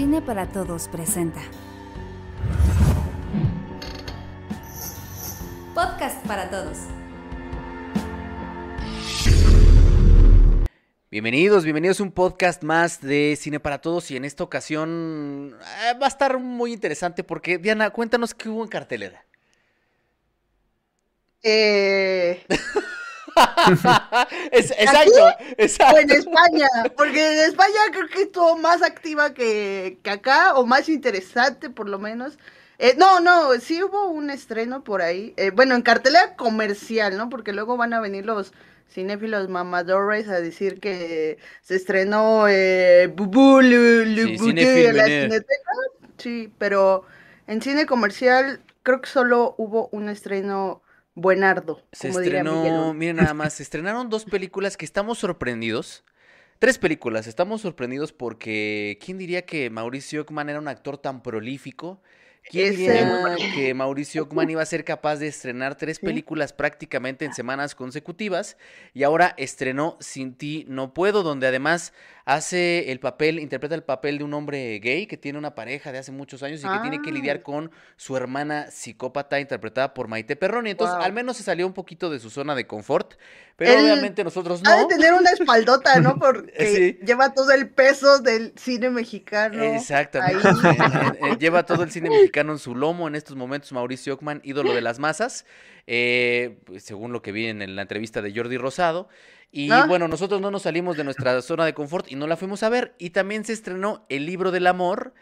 Cine para Todos presenta. Podcast para Todos. Bienvenidos, bienvenidos a un podcast más de Cine para Todos y en esta ocasión eh, va a estar muy interesante porque Diana, cuéntanos qué hubo en cartelera. Eh, Es- exacto, exacto. o en España, porque en España creo que estuvo más activa que, que acá, o más interesante por lo menos. Eh, no, no, sí hubo un estreno por ahí. eh, bueno, en cartelera comercial, ¿no? Porque luego van a venir los cinéfilos mamadores a decir que se estrenó eh, Bubú Lu- Lu- Sí, Cinefil en la. Cineteca. Sí, pero en cine comercial creo que solo hubo un estreno buenardo, Se como estrenó, miren nada más, se estrenaron dos películas que estamos sorprendidos. Tres películas, estamos sorprendidos porque ¿quién diría que Mauricio Ockman era un actor tan prolífico? ¿Quién diría que Mauricio Ockman iba a ser capaz de estrenar tres Sí. películas prácticamente en semanas consecutivas? Y ahora estrenó Sin ti no puedo, donde además hace el papel, interpreta el papel de un hombre gay que tiene una pareja de hace muchos años y que tiene que Ah. lidiar con su hermana psicópata interpretada por Maite Perroni. Entonces, al menos se salió un poquito de su zona de confort, pero obviamente nosotros Ha de no. tener una espaldota, ¿no? Porque Sí. lleva todo el peso del cine mexicano. Exactamente. ahí. Eh, eh, Lleva todo el cine mexicano en su lomo en estos momentos Mauricio Ockman, ídolo de las masas, eh, pues, según lo que vi en la entrevista de Jordi Rosado. Y bueno, nosotros no nos salimos de nuestra zona de confort y no la fuimos a ver. Y también se estrenó El libro del amor,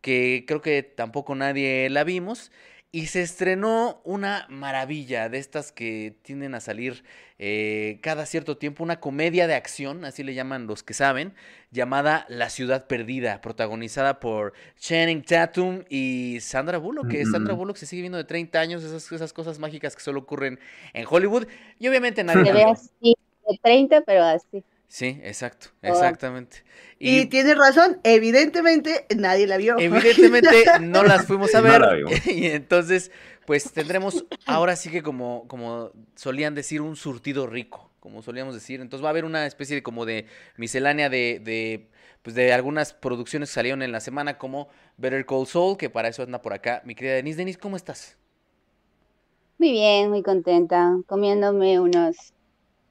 que creo que tampoco nadie la vimos. Y se estrenó una maravilla de estas que tienden a salir eh, cada cierto tiempo, una comedia de acción, así le llaman los que saben, llamada La ciudad perdida, protagonizada por Channing Tatum y Sandra Bullock, que Sandra. Bullock se sigue viendo de 30 años, esas, esas cosas mágicas que solo ocurren en Hollywood. Y obviamente nadie Se la ve vio. así, de 30, pero así. Sí, exacto, exactamente. Y, Y tiene razón, evidentemente nadie la vio. Evidentemente no las fuimos a ver. y entonces, pues tendremos ahora sí que como, como solían decir, un surtido rico, como solíamos decir. Entonces va a haber una especie de como de miscelánea de, de, pues de algunas producciones que salieron en la semana, como Better Call Saul, que para eso anda por acá. Mi querida Denise, Denise, ¿cómo estás? Muy bien, muy contenta, comiéndome unos,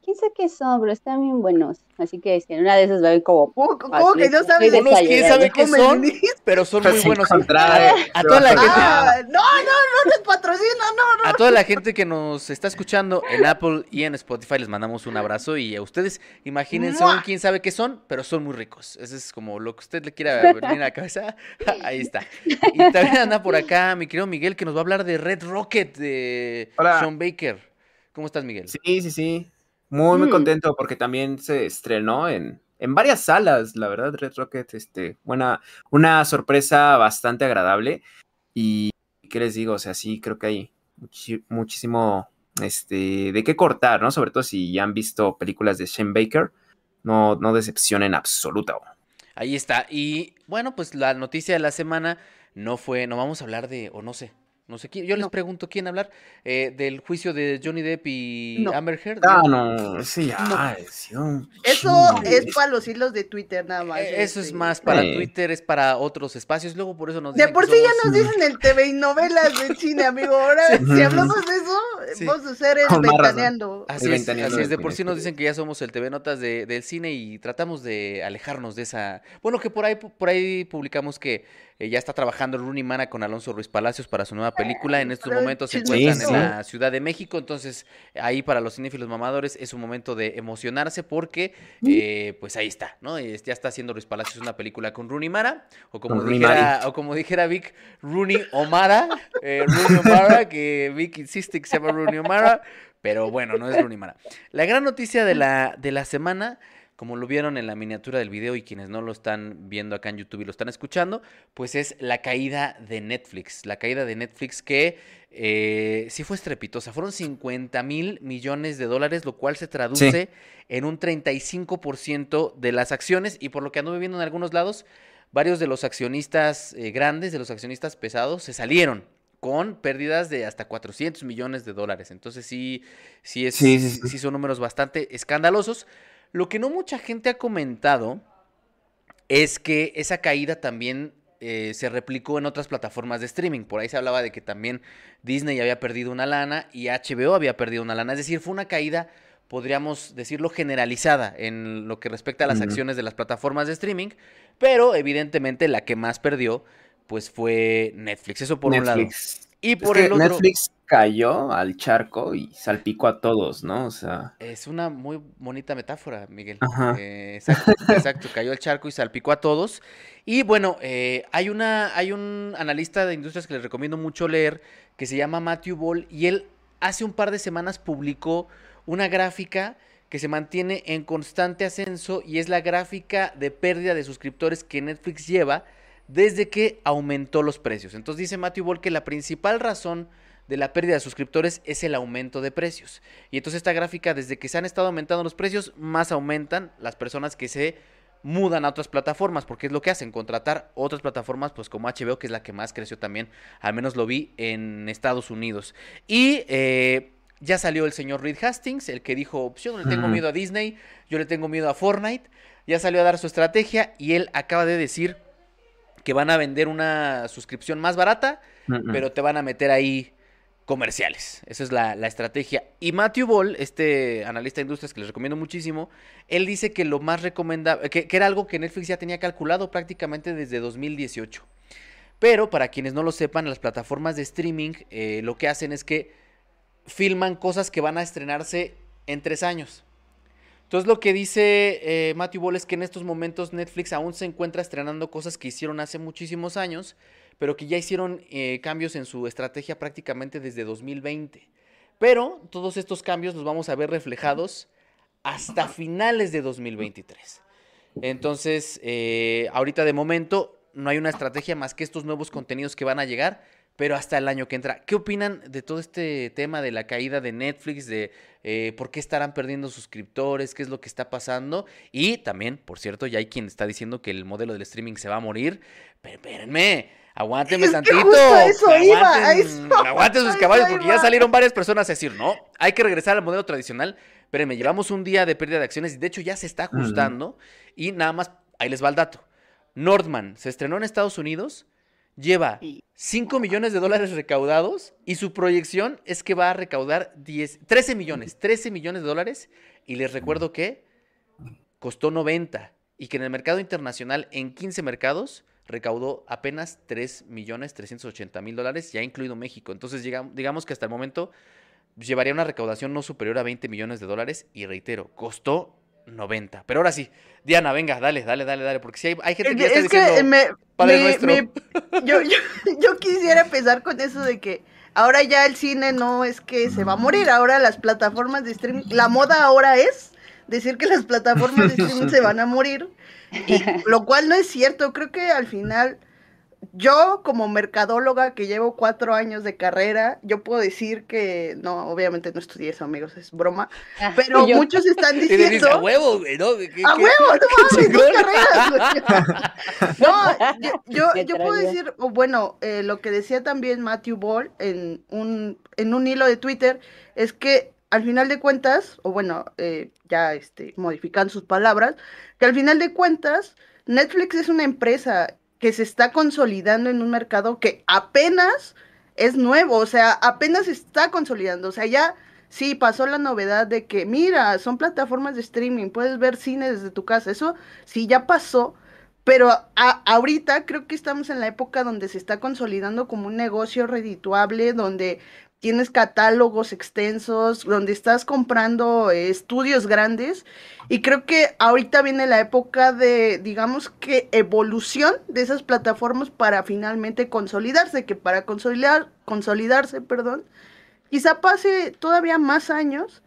quién sabe qué son, pero están bien buenos. Así que si en una de esas va a ir como, ¿Cómo, cómo que no sabes? Unos quién sabe qué son, pero son muy Pues buenos. encontrar, A, a toda la gente, Ah, no, no, no nos patrocina, no, no. A toda la gente que nos está escuchando en Apple y en Spotify les mandamos un abrazo y a ustedes imagínense un quién sabe qué son, pero son muy ricos. Ese es como lo que usted le quiera venir a la cabeza. Ahí está. Y también anda por acá mi querido Miguel que nos va a hablar de Red Rocket de Hola. Sean Baker. ¿Cómo estás, Miguel? Sí, sí, sí. Muy, muy Mm. contento porque también se estrenó en, en varias salas, la verdad, Red Rocket, este, buena, una sorpresa bastante agradable. Y, ¿qué les digo? O sea, sí, creo que hay muchísimo, este, de qué cortar, ¿no? Sobre todo si ya han visto películas de Shane Baker, no, no decepcionen en absoluta. Ahí está. Y bueno, pues la noticia de la semana no fue, no vamos a hablar de, o no sé, no sé quién. Yo les pregunto quién hablar eh, del juicio de Johnny Depp y No. Amber Heard. Ah, no, sí, ya, No. Eso es para los hilos de Twitter nada más. Eh, Eso es este. más para Sí. Twitter, es para otros espacios. Luego por eso nos De dicen por que sí ya nos dicen el TV y novelas de cine, amigo. Ahora, Sí. si hablamos de eso, Sí. vamos a hacer el ventaneando. Así El es, ventaneando así es, de por sí nos dicen que ya somos el TV Notas de- del cine y tratamos de alejarnos de esa... Bueno, que por ahí, por ahí publicamos que eh, ya está trabajando Rooney Mara con Alonso Ruiz Palacios para su nueva película. En estos momentos se encuentran en Sí, la Ciudad de México, entonces ahí para los cinéfilos mamadores es un momento de emocionarse porque eh, pues ahí está, ¿no? Ya está haciendo Ruiz Palacios una película con Rooney Mara, o como Rooney dijera, o como dijera Vic, Rooney Omara, eh, Rooney Omara, que Vic insiste que se llama Rooney Omara, pero bueno, no es Rooney Mara. La gran noticia de la, de la semana, como lo vieron en la miniatura del video y quienes no lo están viendo acá en YouTube y lo están escuchando, pues es la caída de Netflix. La caída de Netflix que eh, sí fue estrepitosa. Fueron 50 mil millones de dólares, lo cual se traduce en un 35% de las acciones y por lo que anduve viendo en algunos lados, varios de los accionistas eh, grandes, de los accionistas pesados, se salieron con pérdidas de hasta 400 millones de dólares. Entonces sí, sí, es, Sí, sí, sí. sí son números bastante escandalosos. Lo que no mucha gente ha comentado es que esa caída también eh, se replicó en otras plataformas de streaming. Por ahí se hablaba de que también Disney había perdido una lana y HBO había perdido una lana. Es decir, fue una caída, podríamos decirlo, generalizada en lo que respecta a las acciones de las plataformas de streaming. Pero evidentemente la que más perdió, pues fue Netflix. Eso por un lado. Netflix. Y Es por que el otro. Netflix cayó al charco y salpicó a todos, ¿no? O sea, Es una muy bonita metáfora, Miguel. Ajá. Eh, exacto, exacto, cayó el charco y salpicó a todos. Y bueno, eh, hay, una, hay un analista de industrias que les recomiendo mucho leer, que se llama Matthew Ball, y él hace un par de semanas publicó una gráfica que se mantiene en constante ascenso y es la gráfica de pérdida de suscriptores que Netflix lleva desde que aumentó los precios. Entonces dice Matthew Ball que la principal razón de la pérdida de suscriptores es el aumento de precios. Y entonces esta gráfica, desde que se han estado aumentando los precios, más aumentan las personas que se mudan a otras plataformas, porque es lo que hacen, contratar otras plataformas, pues como HBO, que es la que más creció también, al menos lo vi en Estados Unidos. Y eh, ya salió el señor Reed Hastings, el que dijo, pues yo no le tengo miedo a Disney, yo le tengo miedo a Fortnite, ya salió a dar su estrategia y él acaba de decir que van a vender una suscripción más barata, pero te van a meter ahí comerciales. Esa es la, la estrategia. Y Matthew Ball, este analista de industrias que les recomiendo muchísimo, él dice que lo más recomendable, que, que era algo que Netflix ya tenía calculado prácticamente desde 2018. Pero para quienes no lo sepan, las plataformas de streaming eh, lo que hacen es que filman cosas que van a estrenarse en tres años. Entonces lo que dice eh, Matthew Ball es que en estos momentos Netflix aún se encuentra estrenando cosas que hicieron hace muchísimos años, pero que ya hicieron eh, cambios en su estrategia prácticamente desde 2020. Pero todos estos cambios los vamos a ver reflejados hasta finales de 2023. Entonces, eh, ahorita de momento no hay una estrategia más que estos nuevos contenidos que van a llegar, pero hasta el año que entra. ¿Qué opinan de todo este tema de la caída de Netflix, de eh, por qué estarán perdiendo suscriptores, qué es lo que está pasando? Y también, por cierto, ya hay quien está diciendo que el modelo del streaming se va a morir. Pero espérenme, aguántenme Es tantito. justo eso iba, aguanten, eso- aguanten sus caballos, eso porque ya iba. salieron varias personas a decir, no, hay que regresar al modelo tradicional. Espérenme, llevamos un día de pérdida de acciones y de hecho ya se está ajustando. Y nada más, ahí les va el dato. Nordman se estrenó en Estados Unidos, lleva Y- 5 millones de dólares recaudados y su proyección es que va a recaudar 10, 13 millones, 13 millones de dólares. Y les recuerdo que costó 90 y que en el mercado internacional, en 15 mercados, recaudó apenas 3 millones 380 mil dólares, ya incluido México. Entonces, digamos que hasta el momento llevaría una recaudación no superior a 20 millones de dólares y reitero, costó 90. Pero ahora sí, Diana, venga, dale, dale, dale, dale, porque si hay, hay gente que ya está Es que me, "Padre me- nuestro". me- yo, yo, yo quisiera empezar con eso de que ahora ya el cine no es que se va a morir, ahora las plataformas de streaming, la moda ahora es decir que las plataformas de streaming se van a morir, y lo cual no es cierto, creo que al final yo como mercadóloga que llevo cuatro años de carrera, yo puedo decir que, no, obviamente no estudié eso amigos, es broma, Ah, pero yo- muchos están le dice, a diciendo... huevo, güey, ¿no? ¿Qué- ¡A qué- huevo! ¡No mames! Carreras! güey! No, yo, yo, puedo decir, o bueno, eh, lo que decía también Matthew Ball en un, en un hilo de Twitter es que al final de cuentas, o bueno, eh, ya este, modificando sus palabras, que al final de cuentas, Netflix es una empresa que se está consolidando en un mercado que apenas es nuevo, o sea, apenas está consolidando, o sea, ya sí pasó la novedad de que, mira, son plataformas de streaming, puedes ver cine desde tu casa, eso sí ya pasó, pero ahorita creo que estamos en la época donde se está consolidando como un negocio redituable, donde tienes catálogos extensos, donde estás comprando eh, estudios grandes y creo que ahorita viene la época de, digamos que evolución de esas plataformas para finalmente consolidarse, que para consolidar, consolidarse, perdón, quizá pase todavía más años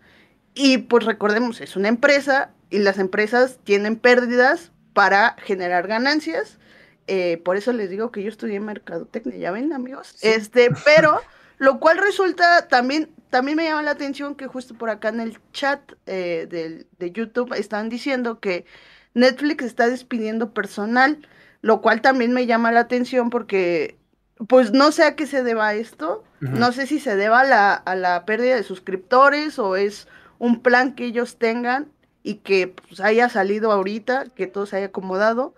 y pues recordemos, es una empresa y las empresas tienen pérdidas para generar ganancias. eh, por eso les digo que yo estudié mercadotecnia, ya ven amigos. Este, pero lo cual resulta también, también me llama la atención que justo por acá en el chat eh, del- de YouTube están diciendo que Netflix está despidiendo personal, lo cual también me llama la atención porque pues no sé a qué se deba esto, no sé si se deba a la, a la pérdida de suscriptores o es un plan que ellos tengan y que pues, haya salido ahorita, que todo se haya acomodado.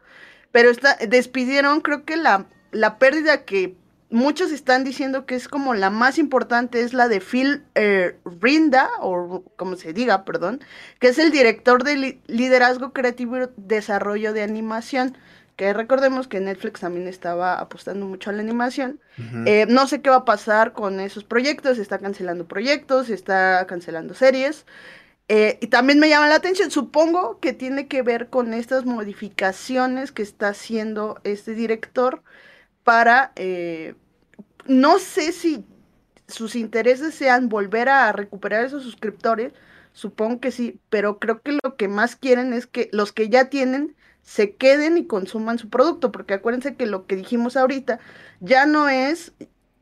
pero está, despidieron, creo que la, la pérdida que muchos están diciendo que es como la más importante es la de Phil eh, Rinda, o como se diga, perdón, que es el director de liderazgo creativo y desarrollo de animación. Que recordemos que Netflix también estaba apostando mucho a la animación. Eh, no sé qué va a pasar con esos proyectos. Está cancelando proyectos, está cancelando series. Eh, y también me llama la atención, supongo que tiene que ver con estas modificaciones que está haciendo este director para, eh, no sé si sus intereses sean volver a recuperar esos suscriptores, supongo que sí, pero creo que lo que más quieren es que los que ya tienen se queden y consuman su producto, porque acuérdense que lo que dijimos ahorita ya no es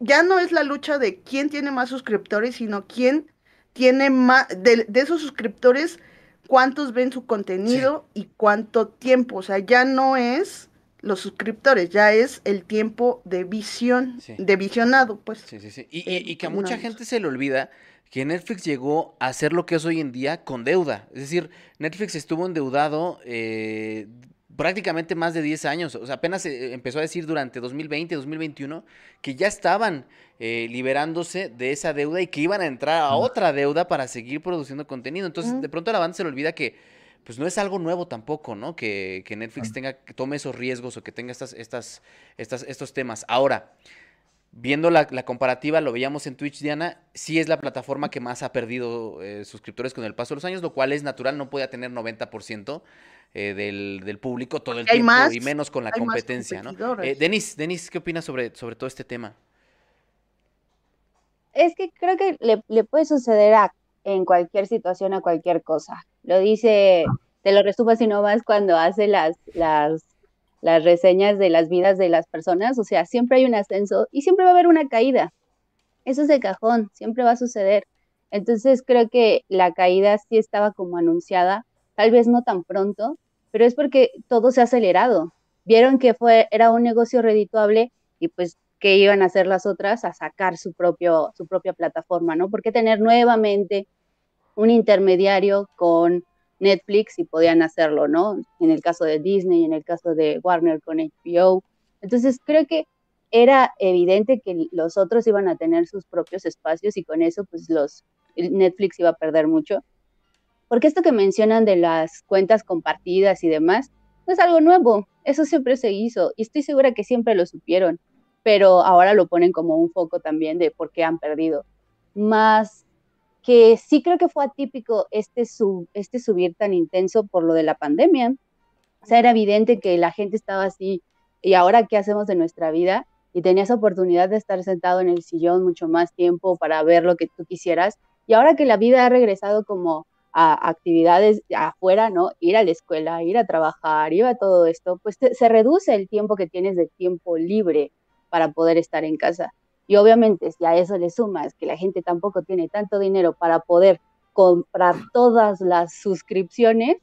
ya no es la lucha de quién tiene más suscriptores, sino quién tiene más de, esos suscriptores cuántos ven su contenido y cuánto tiempo, o sea, ya no es los suscriptores, ya es el tiempo de visión, de visionado, pues. Sí, sí, sí. Y, que a mucha gente se le olvida que Netflix llegó a ser lo que es hoy en día con deuda. Es decir, Netflix estuvo endeudado eh, prácticamente más de 10 años. O sea, apenas eh, empezó a decir durante 2020, 2021, que ya estaban eh, liberándose de esa deuda y que iban a entrar a otra deuda para seguir produciendo contenido. Entonces, de pronto a la banda se le olvida que pues no es algo nuevo tampoco, ¿no? Que, Netflix tenga, que tome esos riesgos o que tenga estas, estas, estas, estos temas. Ahora, viendo la, comparativa, lo veíamos en Twitch, Diana, sí es la plataforma que más ha perdido eh, suscriptores con el paso de los años, lo cual es natural, no puede tener 90% eh, del, del, público todo el tiempo y menos con la competencia, ¿no? Eh, Denis, Denis, ¿qué opinas sobre, sobre todo este tema? Es que creo que le, le puede suceder a en cualquier situación a cualquier cosa. Lo dice, te lo resumo así nomás cuando hace las, las, las reseñas de las vidas de las personas, o sea, siempre hay un ascenso y siempre va a haber una caída. Eso es de cajón, siempre va a suceder. Entonces creo que la caída sí estaba como anunciada, tal vez no tan pronto, pero es porque todo se ha acelerado. Vieron que fue, era un negocio redituable y pues que iban a hacer las otras a sacar su, propio, su propia plataforma, ¿no? Porque tener nuevamente un intermediario con Netflix y podían hacerlo, ¿no? En el caso de Disney, en el caso de Warner con HBO. Entonces creo que era evidente que los otros iban a tener sus propios espacios y con eso pues los Netflix iba a perder mucho. Porque esto que mencionan de las cuentas compartidas y demás, no es algo nuevo, eso siempre se hizo y estoy segura que siempre lo supieron pero ahora lo ponen como un foco también de por qué han perdido. Más que sí creo que fue atípico este, este subir tan intenso por lo de la pandemia. O sea, era evidente que la gente estaba así, ¿y ahora qué hacemos de nuestra vida? Y tenías oportunidad de estar sentado en el sillón mucho más tiempo para ver lo que tú quisieras. Y ahora que la vida ha regresado como a actividades afuera, ¿no? Ir a la escuela, ir a trabajar, ir a todo esto, pues se reduce el tiempo que tienes de tiempo libre para poder estar en casa. Y obviamente si a eso le sumas que la gente tampoco tiene tanto dinero para poder comprar todas las suscripciones,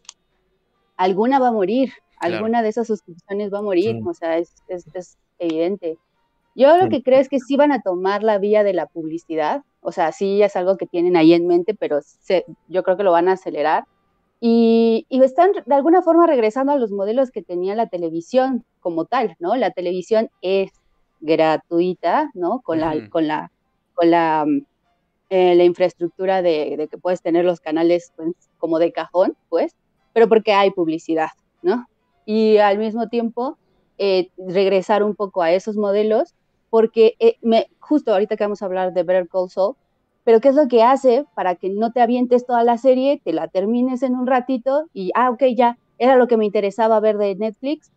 alguna va a morir, alguna de esas suscripciones va a morir, o sea, es, es, evidente. Yo lo que creo es que sí van a tomar la vía de la publicidad, o sea, sí es algo que tienen ahí en mente, pero yo creo que lo van a acelerar. Y, y, están de alguna forma regresando a los modelos que tenía la televisión como tal, ¿no? La televisión es gratuita, ¿no? Con la, con la, con la, mm, eh, la infraestructura de, que puedes tener los canales pues, como de cajón, pues, pero porque hay publicidad, ¿no? Y al mismo tiempo, eh, regresar un poco a esos modelos, porque eh, me, justo ahorita que vamos a hablar de Better Call Saul, pero ¿qué es lo que hace para que no te avientes toda la serie, te la termines en un ratito y, ah, ok, ya, era lo que me interesaba ver de Netflix,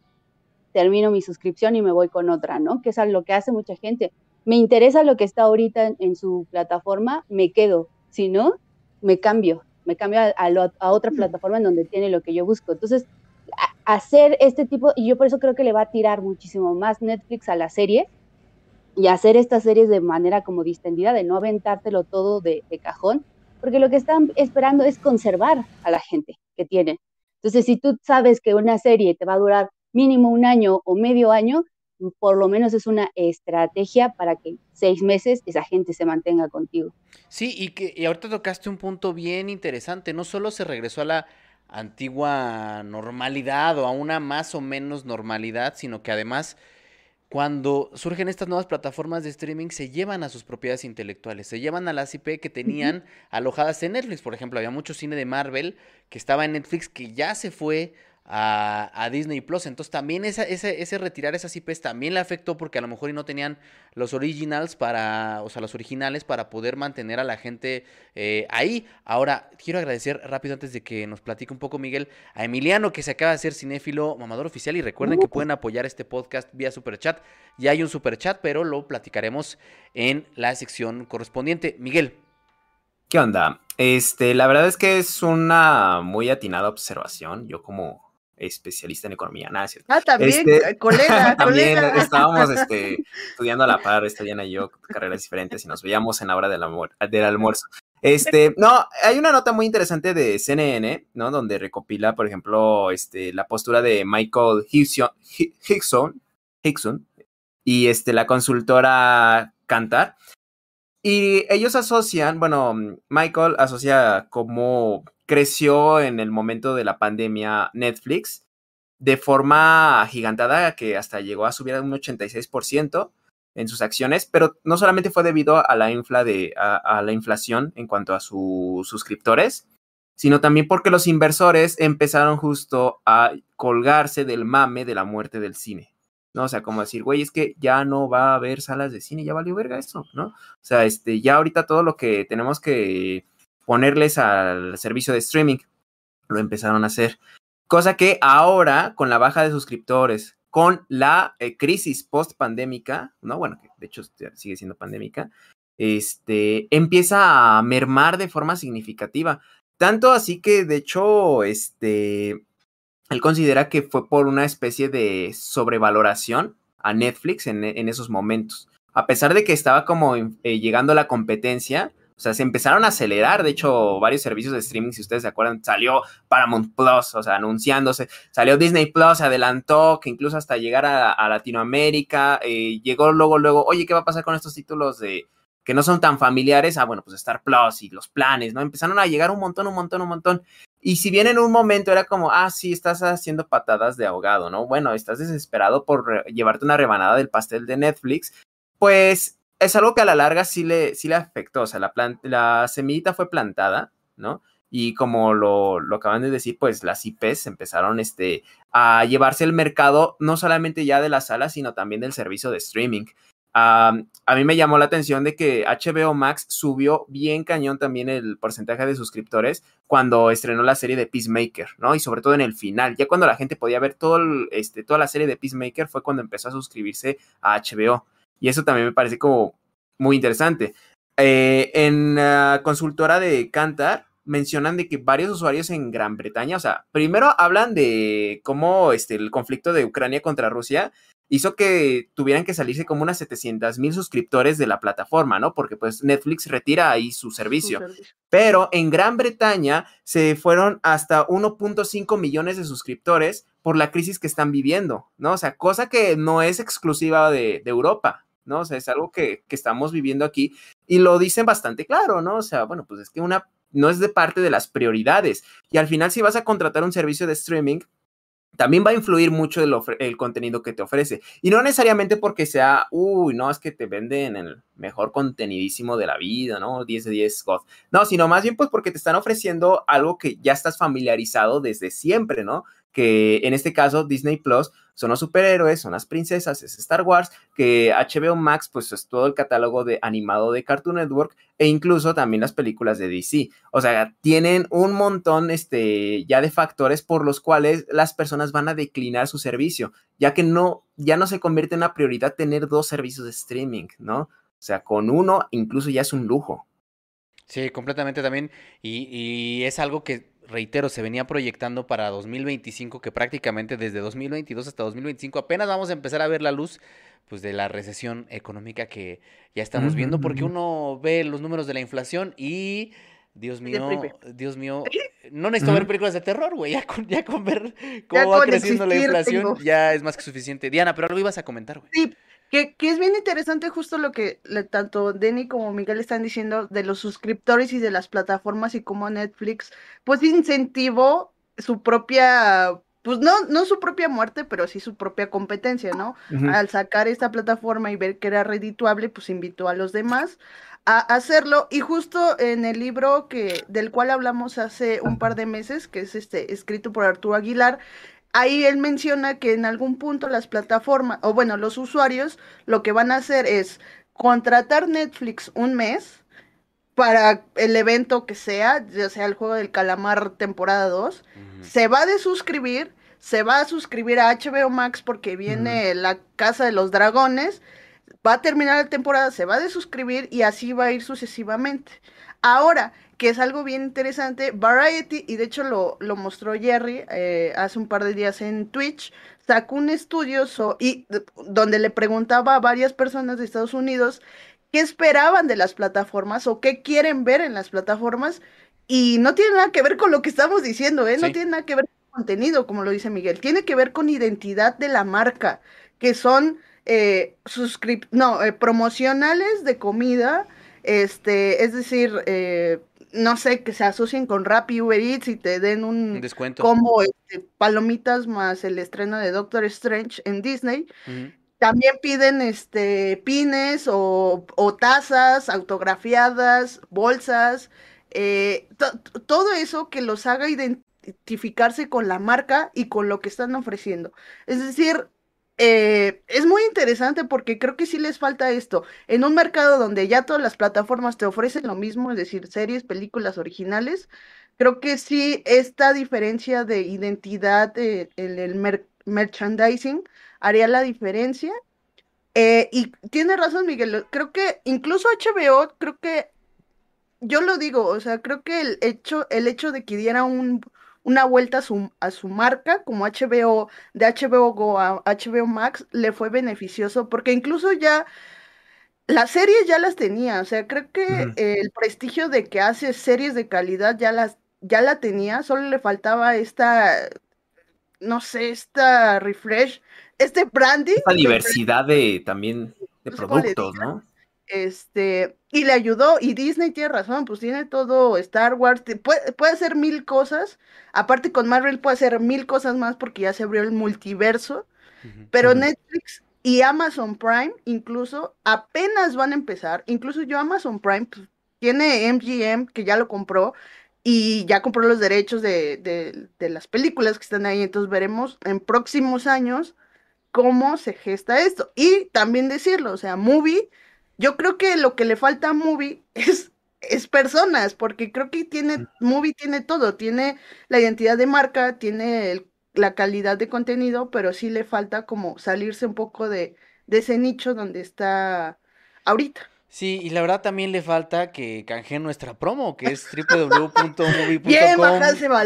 termino mi suscripción y me voy con otra, ¿no? Que es lo que hace mucha gente. Me interesa lo que está ahorita en, su plataforma, me quedo. Si no, me cambio, me cambio a, otra plataforma en donde tiene lo que yo busco. Entonces, hacer este tipo, y yo por eso creo que le va a tirar muchísimo más Netflix a la serie y hacer estas series de manera como distendida, de no aventártelo todo de, de cajón, porque lo que están esperando es conservar a la gente que tiene. Entonces, si tú sabes que una serie te va a durar mínimo un año o medio año, por lo menos es una estrategia para que seis meses esa gente se mantenga contigo. Sí, y que y ahorita tocaste un punto bien interesante. No solo se regresó a la, antigua normalidad o a una más o menos normalidad, sino que además cuando surgen estas nuevas plataformas de streaming se llevan a sus propiedades intelectuales, se llevan a las IP que tenían alojadas en Netflix. Por ejemplo, había mucho cine de Marvel que estaba en Netflix que ya se fue a, Disney Plus. Entonces también ese, ese, retirar esas IPs también le afectó porque a lo mejor no tenían los originals para, o sea, los originales para poder mantener a la gente eh, ahí. Ahora, quiero agradecer rápido antes de que nos platique un poco Miguel a Emiliano que se acaba de hacer cinéfilo mamador oficial y recuerden que uh. pueden apoyar este podcast vía superchat. Ya hay un superchat, pero lo platicaremos en la sección correspondiente. Miguel. ¿Qué onda? Este, la verdad es que es una muy atinada observación. Yo como especialista en economía. Nada, Ah, también, este, eh, colega, también estábamos este, estudiando a la par, esta Diana y yo, carreras diferentes, y nos veíamos en la hora del, del almuerzo. Este, no, hay una nota muy interesante de CNN, ¿no? Donde recopila, por ejemplo, este, la postura de Michael Hickson, Hickson y este, la consultora Cantar. Y ellos asocian, bueno, Michael asocia como creció en el momento de la pandemia Netflix de forma gigantada que hasta llegó a subir a un 86% en sus acciones, pero no solamente fue debido a la, infla de, a, la inflación en cuanto a sus suscriptores, sino también porque los inversores empezaron justo a colgarse del mame de la muerte del cine. ¿No? O sea, como decir, güey, es que ya no va a haber salas de cine, ya valió verga eso, ¿no? O sea, este, ya ahorita todo lo que tenemos que ponerles al servicio de streaming. Lo empezaron a hacer. Cosa que ahora, con la baja de suscriptores, con la eh, crisis post pandémica, ¿no? Bueno, que de hecho sigue siendo pandémica, este, empieza a mermar de forma significativa. Tanto así que, de hecho, este, él considera que fue por una especie de sobrevaloración a Netflix en, esos momentos. A pesar de que estaba como eh, llegando la competencia, o sea, se empezaron a acelerar, de hecho, varios servicios de streaming, si ustedes se acuerdan, salió Paramount Plus, o sea, anunciándose, salió Disney Plus, se adelantó, que incluso hasta llegar a, Latinoamérica, eh, llegó luego, luego, oye, ¿qué va a pasar con estos títulos de que no son tan familiares? Ah, bueno, pues Star Plus y los planes, ¿no? Empezaron a llegar un montón, un montón, un montón. Y si bien en un momento era como, ah, sí, estás haciendo patadas de ahogado, ¿no? Bueno, estás desesperado por llevarte una rebanada del pastel de Netflix, pues es algo que a la larga sí le, sí le afectó. O sea, la, la semillita fue plantada, ¿no? Y como lo, lo, acaban de decir, pues las IPs empezaron este, a llevarse el mercado, no solamente ya de la sala, sino también del servicio de streaming. A mí me llamó la atención de que HBO Max subió bien cañón también el porcentaje de suscriptores cuando estrenó la serie de Peacemaker, ¿no? Y sobre todo en el final, ya cuando la gente podía ver todo este, toda la serie de Peacemaker fue cuando empezó a suscribirse a HBO. Y eso también me parece como muy interesante. Eh, en la consultora de Cantar mencionan de que varios usuarios en Gran Bretaña, o sea, primero hablan de cómo este, el conflicto de Ucrania contra Rusia hizo que tuvieran que salirse como unas 700 mil suscriptores de la plataforma, ¿no? Porque pues Netflix retira ahí su servicio. Pero en Gran Bretaña se fueron hasta 1.5 millones de suscriptores por la crisis que están viviendo, ¿no? O sea, cosa que no es exclusiva de Europa, ¿no? O sea, es algo que, estamos viviendo aquí y lo dicen bastante claro, ¿no? O sea, bueno, pues es que una no es de parte de las prioridades. Y al final, si vas a contratar un servicio de streaming, también va a influir mucho el, contenido que te ofrece. Y no necesariamente porque sea, uy, no, es que te venden el mejor contenidísimo de la vida, ¿no? 10 de 10 God. No, sino más bien pues porque te están ofreciendo algo que ya estás familiarizado desde siempre, ¿no? Que en este caso Disney Plus son los superhéroes, son las princesas, es Star Wars, que HBO Max pues es todo el catálogo de animado de Cartoon Network e incluso también las películas de DC. O sea, tienen un montón este ya de factores por los cuales las personas van a declinar su servicio, ya que no ya no se convierte en una prioridad tener dos servicios de streaming, ¿no? O sea, con uno incluso ya es un lujo. Sí, completamente también. Y, y es algo que reitero, se venía proyectando para 2025, que prácticamente desde 2022 hasta 2025 apenas vamos a empezar a ver la luz pues de la recesión económica que ya estamos viendo, porque uno ve los números de la inflación y Dios mío, Dios mío, no necesito ver películas de terror, güey, ya con, ya con ver cómo va creciendo la inflación ya es más que suficiente. Diana, pero algo ibas a comentar, güey. Sí, que, que, es bien interesante justo lo que tanto Denny como Miguel están diciendo de los suscriptores y de las plataformas y como Netflix, pues incentivó su propia, pues no, no su propia muerte, pero sí su propia competencia, ¿no? Al sacar esta plataforma y ver que era redituable, pues invitó a los demás a hacerlo. Y justo en el libro que, del cual hablamos hace un par de meses, que es este, escrito por Arturo Aguilar, ahí él menciona que en algún punto las plataformas, o bueno, los usuarios, lo que van a hacer es contratar Netflix un mes para el evento que sea, ya sea el juego del calamar temporada 2, se va de suscribir, se va a suscribir a HBO Max porque viene la Casa de los Dragones, va a terminar la temporada, se va a desuscribir y así va a ir sucesivamente. Ahora, que es algo bien interesante, Variety, y de hecho lo, lo mostró Jerry eh, hace un par de días en Twitch, sacó un estudio so- y, donde le preguntaba a varias personas de Estados Unidos qué esperaban de las plataformas o qué quieren ver en las plataformas y no tiene nada que ver con lo que estamos diciendo, ¿eh? No tiene nada que ver con contenido, como lo dice Miguel, tiene que ver con identidad de la marca, que son eh, no, eh, promocionales de comida, este, es decir, eh, no sé, que se asocien con Rappi, Uber Eats y te den Un un descuento. combo este, palomitas más el estreno de Doctor Strange en Disney. También piden este pines o, o tazas autografiadas, bolsas, eh, to- to- todo eso que los haga identificarse con la marca y con lo que están ofreciendo. Es decir, eh, es muy interesante porque creo que sí les falta esto. En un mercado donde ya todas las plataformas te ofrecen lo mismo, es decir, series, películas originales, creo que sí esta diferencia de identidad eh, en el mer- merchandising haría la diferencia. Eh, y tiene razón, Miguel. Creo que incluso HBO, creo que yo lo digo, o sea, creo que el hecho, el hecho de que diera un, una vuelta a su, a su marca, como HBO, de HBO Go a HBO Max, le fue beneficioso, porque incluso ya las series ya las tenía, o sea, creo que el prestigio de que hace series de calidad ya las, ya la tenía, solo le faltaba esta, no sé, esta refresh, este branding. Esta diversidad de también de productos, ¿no? Este, y le ayudó, y Disney tiene razón, pues tiene todo Star Wars, puede, puede hacer mil cosas, aparte con Marvel puede hacer mil cosas más porque ya se abrió el multiverso, pero. Netflix y Amazon Prime incluso apenas van a empezar, incluso yo Amazon Prime pues, tiene MGM que ya lo compró y ya compró los derechos de, de, de las películas que están ahí, entonces veremos en próximos años cómo se gesta esto. Y también decirlo, o sea, Movie, yo creo que lo que le falta a Movie es, es personas, porque creo que tiene, Movie tiene todo, tiene la identidad de marca, tiene el- la calidad de contenido, pero sí le falta como salirse un poco de, de ese nicho donde está ahorita. Sí, y la verdad también le falta que canjeen nuestra promo, que es www.movie.com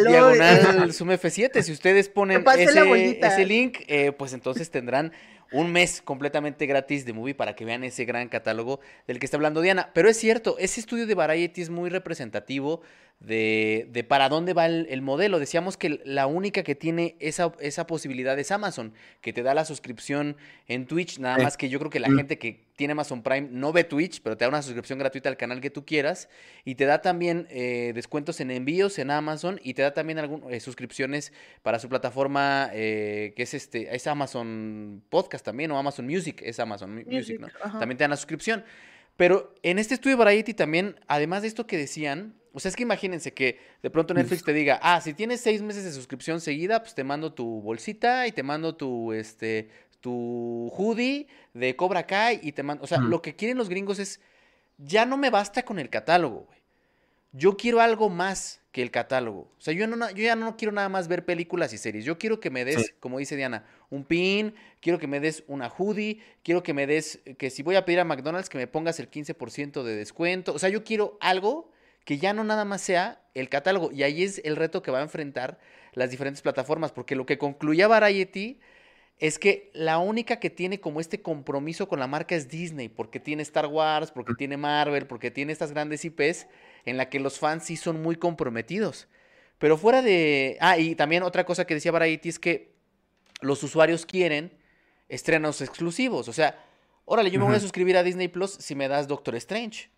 diagonal Zoom F7. Si ustedes ponen ese, ese link, eh, pues entonces tendrán un mes completamente gratis de Movie para que vean ese gran catálogo del que está hablando Diana. Pero es cierto, ese estudio de Variety es muy representativo de, de para dónde va el, el modelo. Decíamos que la única que tiene esa, esa posibilidad es Amazon, que te da la suscripción en Twitch, nada más que yo creo que la Mm. gente que tiene Amazon Prime no ve Twitch, pero te da una suscripción gratuita al canal que tú quieras y te da también eh, descuentos en envíos en Amazon y te da también algunas suscripciones para su plataforma eh, que es este es Amazon Podcast también o Amazon Music, es Amazon Mu- Music, ¿no? ajá. También te dan la suscripción. Pero en este estudio de Variety también, además de esto que decían, o sea, es que imagínense que de pronto Netflix te diga, ah, si tienes seis meses de suscripción seguida, pues te mando tu bolsita y te mando tu, este, tu hoodie de Cobra Kai y te mando, o sea, lo que quieren los gringos es, ya no me basta con el catálogo, güey. Yo quiero algo más que el catálogo. O sea, yo, no, yo ya no quiero nada más ver películas y series. Yo quiero que me des, Sí. como dice Diana, un pin, quiero que me des una hoodie, quiero que me des, que si voy a pedir a McDonald's, que me pongas el 15% de descuento. O sea, yo quiero algo que ya no nada más sea el catálogo. Y ahí es el reto que va a enfrentar las diferentes plataformas, porque lo que concluía Variety es que la única que tiene como este compromiso con la marca es Disney, porque tiene Star Wars, porque tiene Marvel, porque tiene estas grandes IPs en la que los fans sí son muy comprometidos. Pero fuera de... Ah, y también otra cosa que decía Variety es que los usuarios quieren estrenos exclusivos. O sea, órale, yo me voy a suscribir a Disney Plus si me das Doctor Strange.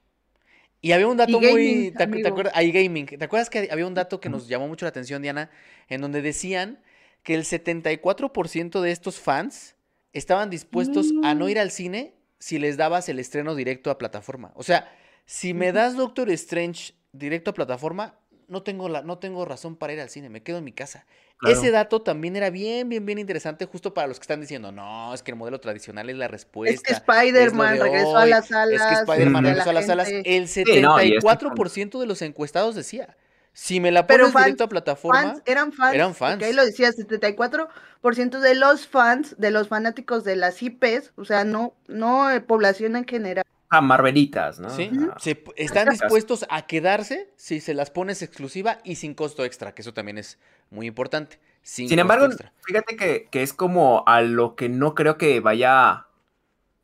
Y había un dato muy. ¿te, acuerdas? Ahí gaming. ¿Te acuerdas que había un dato que nos llamó mucho la atención, Diana? En donde decían que el 74% de estos fans estaban dispuestos a no ir al cine si les dabas el estreno directo a plataforma. O sea, si me das Doctor Strange directo a plataforma, no tengo, la, no tengo razón para ir al cine, me quedo en mi casa. Claro. Ese dato también era bien, bien, bien interesante justo para los que están diciendo, no, es que el modelo tradicional es la Es respuesta. que es lo Spider-Man de regresó a las salas. Es que Spider-Man de regresó a la las salas. El no, y es 74% de los encuestados decía, si me la Pero pones fans- directo a plataforma, Fans, eran fans. eran fans. ahí lo decía, 74% de los fans, de los fanáticos de las IPs, o sea, no, no eh, población en general. A Marvelitas, ¿no? ¿sí? Se están dispuestos a quedarse si se las pones exclusiva y sin costo extra, que eso también es muy importante. Sin, embargo, extra. fíjate que, que es como a lo que no creo que vaya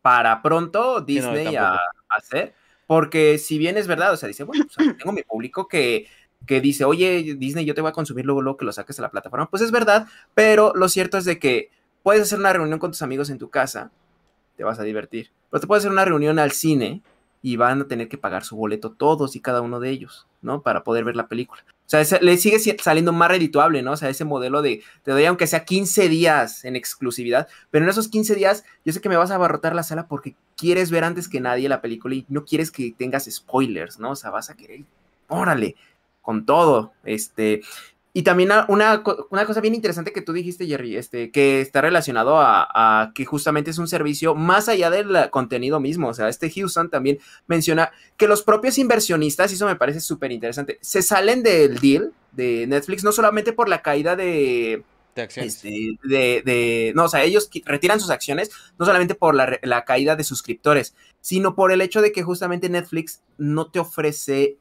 para pronto Disney a, a hacer. Porque si bien es verdad, o sea, dice, bueno, o sea, tengo mi público que, que dice, oye, Disney, yo te voy a consumir luego, luego que lo saques a la plataforma. Pues es verdad, pero lo cierto es de que puedes hacer una reunión con tus amigos en tu casa, te vas a divertir. Pero te puedes hacer una reunión al cine y van a tener que pagar su boleto todos y cada uno de ellos, ¿no? Para poder ver la película. O sea, le sigue si- saliendo más redituable, ¿no? O sea, ese modelo de te doy aunque sea 15 días en exclusividad, pero en esos 15 días yo sé que me vas a abarrotar la sala porque quieres ver antes que nadie la película y no quieres que tengas spoilers, ¿no? O sea, vas a querer, órale, con todo, este... Y también una, una cosa bien interesante que tú dijiste, Jerry, este, que está relacionado a, a que justamente es un servicio más allá del eh, contenido mismo. O sea, este Houston también menciona que los propios inversionistas, y eso me parece súper interesante, se salen del deal de Netflix no solamente por la caída de, De acciones. este, de, de- no, o sea, ellos retiran sus acciones no solamente por la, la caída de suscriptores, sino por el hecho de que justamente Netflix no te ofrece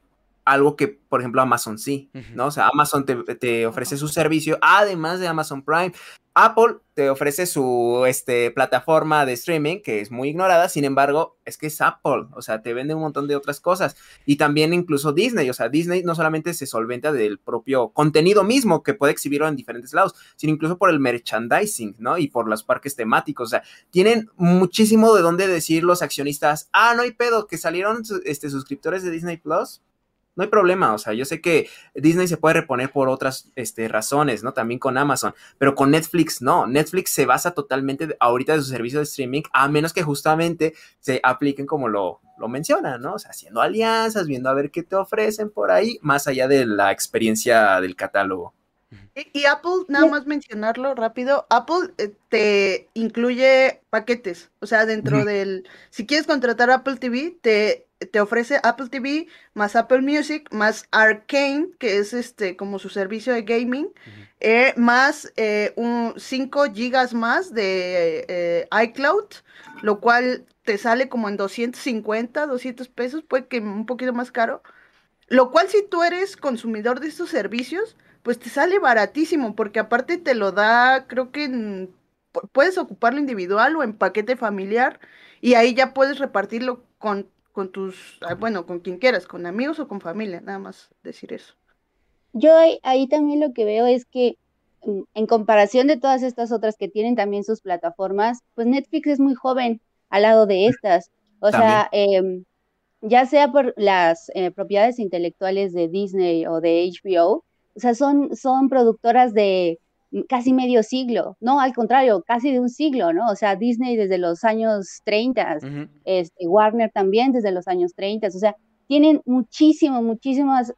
algo que, por ejemplo, Amazon sí. ¿no? O sea, Amazon te, te ofrece su servicio, además de Amazon Prime. Apple te ofrece su este, plataforma de streaming, que es muy ignorada, sin embargo, es que es Apple, o sea, te vende un montón de otras cosas. Y también incluso Disney, o sea, Disney no solamente se solventa del propio contenido mismo, que puede exhibirlo en diferentes lados, sino incluso por el merchandising, ¿no? Y por los parques temáticos, o sea, tienen muchísimo de dónde decir los accionistas, ah, no hay pedo, que salieron este, suscriptores de Disney Plus, no hay problema, o sea, yo sé que Disney se puede reponer por otras este, razones, ¿no? También con Amazon, pero con Netflix no. Netflix se basa totalmente ahorita de su servicio de streaming, a menos que justamente se apliquen como lo, lo mencionan, ¿no? O sea, haciendo alianzas, viendo a ver qué te ofrecen por ahí, más allá de la experiencia del catálogo. Y, Apple, nada más mencionarlo rápido, Apple eh, te incluye paquetes, o sea, dentro del, si quieres contratar Apple TV, te, te ofrece Apple TV más Apple Music más Arcane, que es este como su servicio de gaming, eh, más eh, un 5 gigas más de eh, iCloud, lo cual te sale como en 250, 200 pesos, puede que un poquito más caro. Lo cual si tú eres consumidor de estos servicios, pues te sale baratísimo, porque aparte te lo da, creo que en- pu- puedes ocuparlo individual o en paquete familiar, y ahí ya puedes repartirlo con, con tus, ah, bueno, con quien quieras, con amigos o con familia, nada más decir eso. Yo ahí, ahí también lo que veo es que mm, en comparación de todas estas otras que tienen también sus plataformas, pues Netflix es muy joven al lado de estas. O sea, em, ya sea por las eh, propiedades intelectuales de Disney o de HBO, o sea, son, son productoras de casi medio siglo, no, al contrario, casi de un siglo, ¿no? O sea, Disney desde los años 30, Ujú. este, Warner también desde los años 30, o sea, tienen muchísimo, muchísimas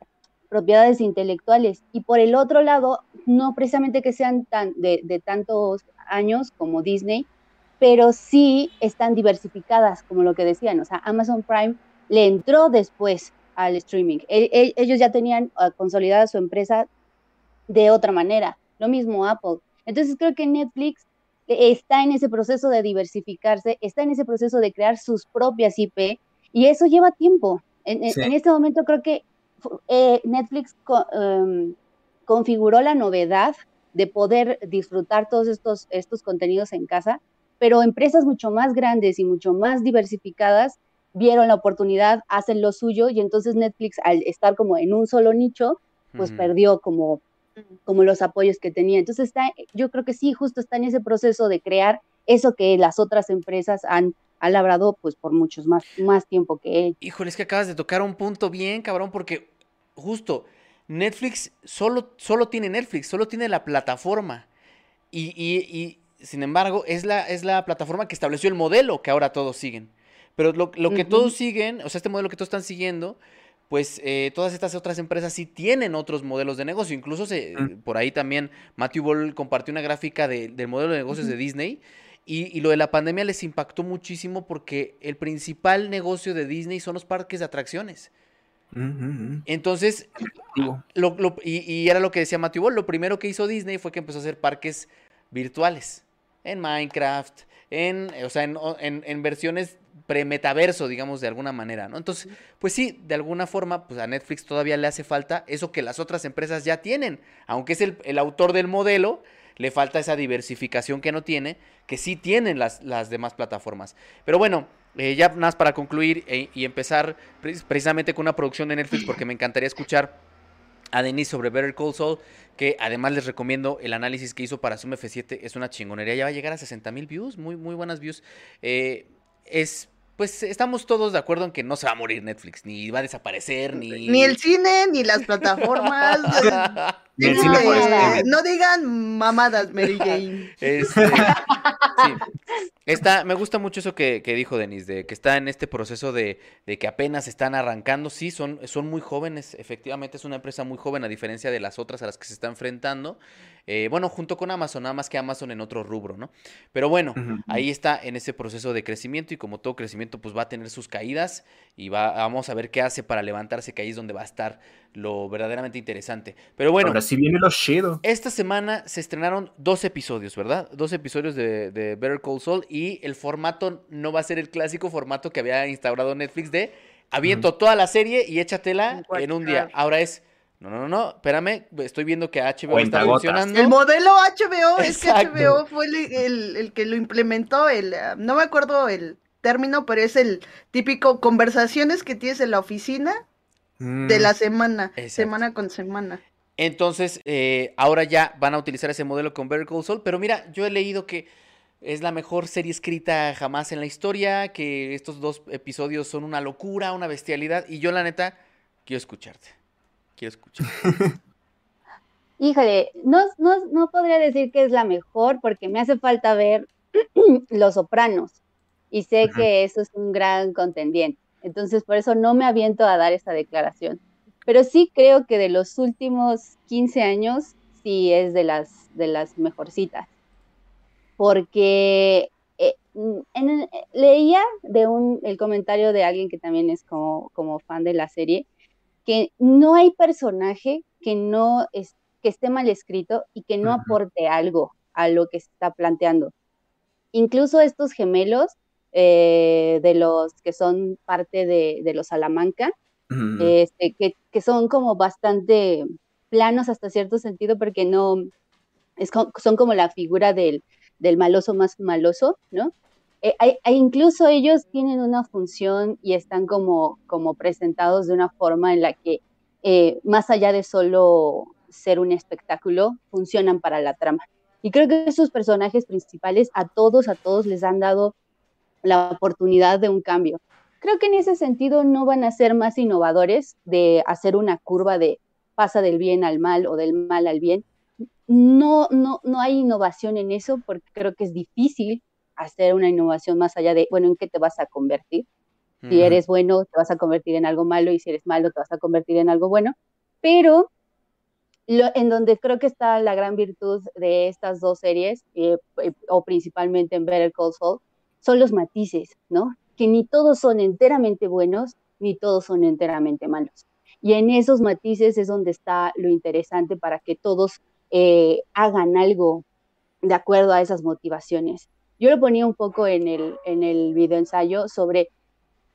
propiedades intelectuales. Y por el otro lado, no precisamente que sean tan de, de tantos años como Disney, pero sí están diversificadas, como lo que decían. O sea, Amazon Prime le entró después al streaming. Ellos ya tenían ah, consolidada su empresa de otra manera. Lo mismo Apple. Entonces creo que Netflix eh, está en ese proceso de diversificarse, está en ese proceso de crear sus propias IP y eso lleva tiempo. En, Sí. en este momento creo que eh, Netflix co- em, configuró la novedad de poder disfrutar todos estos, estos contenidos en casa, pero empresas mucho más grandes y mucho más diversificadas vieron la oportunidad, hacen lo suyo y entonces Netflix al estar como en un solo nicho, pues perdió como, como los apoyos que tenía. Entonces está, yo creo que sí, justo está en ese proceso de crear eso que las otras empresas han, ha labrado pues por muchos más, más tiempo que él. Híjole, es que acabas de tocar un punto bien, cabrón, porque justo Netflix solo, solo tiene Netflix, solo tiene la plataforma. Y, y, y sin embargo, es la, es la plataforma que estableció el modelo que ahora todos siguen. Pero lo, lo que todos siguen, o sea, este modelo que todos están siguiendo, pues eh, todas estas otras empresas sí tienen otros modelos de negocio. Incluso se, Mm. por ahí también Matthew Ball compartió una gráfica de- del modelo de negocios de Disney. Y, y lo de la pandemia les impactó muchísimo porque el principal negocio de Disney son los parques de atracciones. Entonces, lo- lo- y, y era lo que decía Matthew Ball, lo primero que hizo Disney fue que empezó a hacer parques virtuales en Minecraft, en, o sea, en, o- en- en versiones pre-metaverso, digamos, de alguna manera, ¿no? Entonces, pues sí, de alguna forma, pues a Netflix todavía le hace falta eso que las otras empresas ya tienen, aunque es el, el autor del modelo, le falta esa diversificación que no tiene, que sí tienen las, las demás plataformas. Pero bueno, eh, ya nada más para concluir eh, y empezar pre- precisamente con una producción de Netflix, porque me encantaría escuchar a Denise sobre Better Call Saul, que además les recomiendo el análisis que hizo para Zoom F7, es una chingonería, ya va a llegar a 60 mil views, muy, muy buenas views. Eh, es, pues estamos todos de acuerdo en que no se va a morir Netflix, ni va a desaparecer, ni... Ni el cine, ni las plataformas. Ni el cine no digan mamadas, Mary Jane. Este, sí. Está, me gusta mucho eso que, que dijo Denis, de que está en este proceso de, de que apenas están arrancando. Sí, son, son muy jóvenes, efectivamente es una empresa muy joven a diferencia de las otras a las que se está enfrentando. Eh, bueno, junto con Amazon, nada más que Amazon en otro rubro, ¿no? Pero bueno, ahí está en ese proceso de crecimiento y como todo crecimiento pues va a tener sus caídas y va, vamos a ver qué hace para levantarse, que ahí es donde va a estar lo verdaderamente interesante. Pero bueno. Ahora sí viene lo chido. Esta semana se estrenaron dos episodios, ¿verdad? Dos episodios de, de Better Call Saul y el formato no va a ser el clásico formato que había instaurado Netflix de aviento toda la serie y échatela En un día. cualquier- Ahora es, no, no, no, no, espérame, estoy viendo que HBO está funcionando. El modelo HBO, es que Exacto. HBO fue el, el- el que lo implementó, el, ah, no me acuerdo el término, pero es el típico conversaciones que tienes en la oficina de Mm. la semana, Exacto. semana con semana. Entonces, eh, ahora ya van a utilizar ese modelo con Better Call Saul, pero mira, yo he leído que es la mejor serie escrita jamás en la historia, que estos dos episodios son una locura, una bestialidad, y yo la neta quiero escucharte. Quiero escuchar. Híjole, no, no, no podría decir que es la mejor porque me hace falta ver Los Sopranos y sé que eso es un gran contendiente. Entonces, por eso no me aviento a dar esa declaración. Pero sí creo que de los últimos 15 años, sí es de las, de las mejorcitas. Porque eh, mm, en el- leía de un, el comentario de alguien que también es como, como fan de la serie, que no hay personaje que no es, que esté mal escrito y que no aporte algo a lo que se está planteando. Incluso estos gemelos eh, de los que son parte de, de los Salamanca, este, que, que son como bastante planos hasta cierto sentido porque no es son como la figura del, del maloso más maloso, ¿no? Eh, hay- hay- incluso ellos tienen una función y están como, como presentados de una forma en la que eh, más allá de solo ser un espectáculo, funcionan para la trama. Y creo que esos personajes principales a todos, a todos les han dado la oportunidad de un cambio. Creo que en ese sentido no van a ser más innovadores de hacer una curva de pasa del bien al mal o del mal al bien. No, no, no hay innovación en eso porque creo que es difícil hacer una innovación más allá de, bueno, ¿en qué te vas a convertir? Si eres bueno, te vas a convertir en algo malo y si eres malo, te vas a convertir en algo bueno. Pero lo, en donde creo que está la gran virtud de estas dos series, eh, eh, o principalmente en Better Call Saul, son los matices, ¿no? Que ni todos son enteramente buenos, ni todos son enteramente malos. Y en esos matices es donde está lo interesante para que todos eh, hagan algo de acuerdo a esas motivaciones. Yo lo ponía un poco en el, en el video ensayo sobre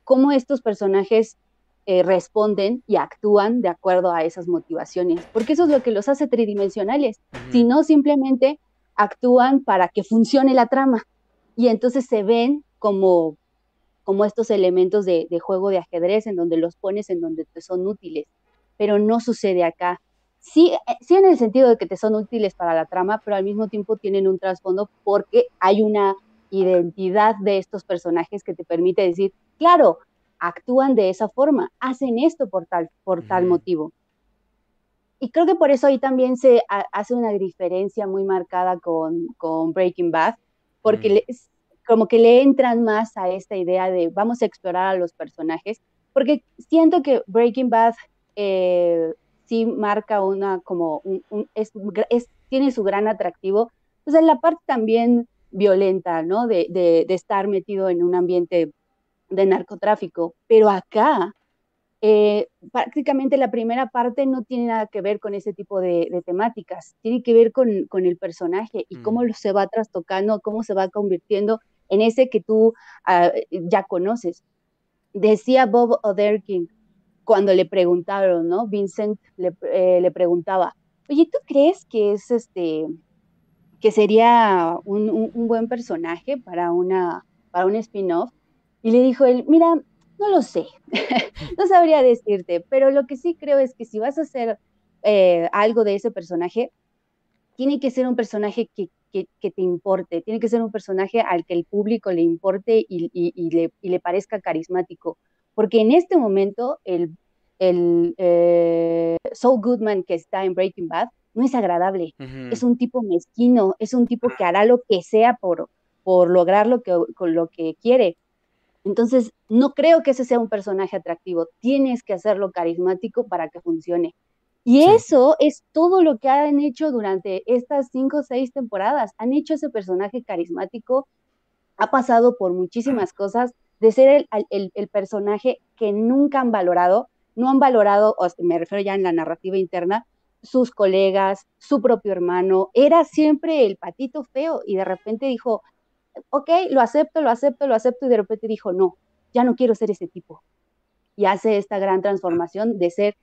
cómo estos personajes eh, responden y actúan de acuerdo a esas motivaciones, porque eso es lo que los hace tridimensionales, si no simplemente actúan para que funcione la trama y entonces se ven como, como estos elementos de, de juego de ajedrez en donde los pones en donde te son útiles, pero no sucede acá. Sí, eh, sí en el sentido de que te son útiles para la trama, pero al mismo tiempo tienen un trasfondo porque hay una identidad de estos personajes que te permite decir, claro, actúan de esa forma, hacen esto por tal, por tal motivo. Y creo que por eso ahí también se hace una diferencia muy marcada con, con Breaking Bad, porque como que le entran más a esta idea de vamos a explorar a los personajes, porque siento que Breaking Bad eh, sí marca una como es, tiene su gran atractivo, pues en la parte también violenta, ¿no? De, de, de, estar metido en un ambiente de narcotráfico. Pero acá, eh, prácticamente la primera parte no tiene nada que ver con ese tipo de, temáticas, tiene que ver con, con el personaje y cómo mm. se va trastocando, cómo se va convirtiendo en ese que tú ah, ya conoces. Decía Bob Oderkin cuando le preguntaron, ¿no? Vincent le, eh, le preguntaba, oye, ¿tú crees que es este, que sería un, un, buen personaje para una, para un spin-off? Y le dijo él, mira, no lo sé, no sabría decirte, pero lo que sí creo es que si vas a hacer eh, algo de ese personaje, tiene que ser un personaje que, que, te importe, tiene que ser un personaje al que el público le importe y, y, le, y le, parezca carismático. Porque en este momento el, el eh, Saul Goodman que está en Breaking Bad no es agradable, es un tipo mezquino, es un tipo que hará lo que sea por, por lograr lo que, con lo que quiere. Entonces, no creo que ese sea un personaje atractivo, tienes que hacerlo carismático para que funcione. Y eso es todo lo que han hecho durante estas cinco o seis temporadas. Han hecho ese personaje carismático, ha pasado por muchísimas cosas, de ser el, el, personaje que nunca han valorado, no han valorado, me refiero ya en la narrativa interna, sus colegas, su propio hermano, era siempre el patito feo y de repente dijo, ok, lo acepto, lo acepto, lo acepto y de repente dijo, no, ya no quiero ser ese tipo. Y hace esta gran transformación de ser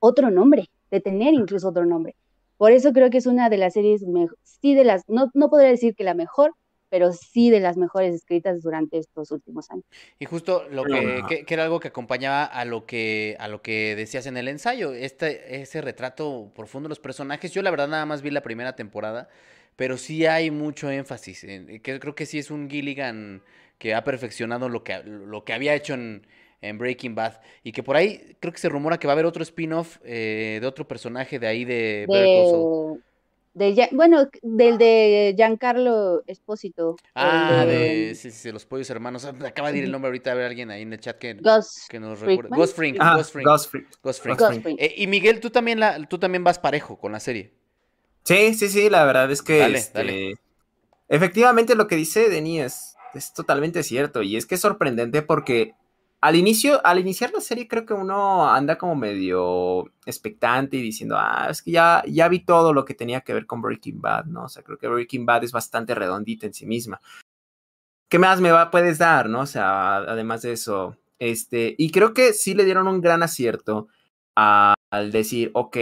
otro nombre, de tener incluso otro nombre. Por eso creo que es una de las series, sí de las, no, no podría decir que la mejor, pero sí de las mejores escritas durante estos últimos años. Y justo lo que, que, era algo que acompañaba a lo que, a lo que decías en el ensayo, este, ese retrato profundo de los personajes. Yo la verdad nada más vi la primera temporada, pero sí hay mucho énfasis. En, que creo que sí es un Gilligan que ha perfeccionado lo que, lo que había hecho en, en Breaking Bad. Y que por ahí creo que se rumora que va a haber otro spin-off eh, de otro personaje de ahí de, de bueno, del de Giancarlo Espósito. Ah, de, sí, sí, los pollos hermanos. Ah, acaba de ir el nombre ahorita a ver alguien ahí en el chat que, que nos recuerda. Ghost Frink. Ah, Ghost Frink. Ghost Frink. Eh, y Miguel, tú también, la, tú también vas parejo con la serie. Sí, sí, sí, la verdad es que. Dale, este, dale. Efectivamente, lo que dice Denis es, es totalmente cierto. Y es que es sorprendente porque al inicio, al iniciar la serie, creo que uno anda como medio expectante y diciendo, ah, es que ya, ya vi todo lo que tenía que ver con Breaking Bad, ¿no? O sea, creo que Breaking Bad es bastante redondita en sí misma. ¿Qué más me va, puedes dar, no? O sea, además de eso, este, y creo que sí le dieron un gran acierto al decir, ok,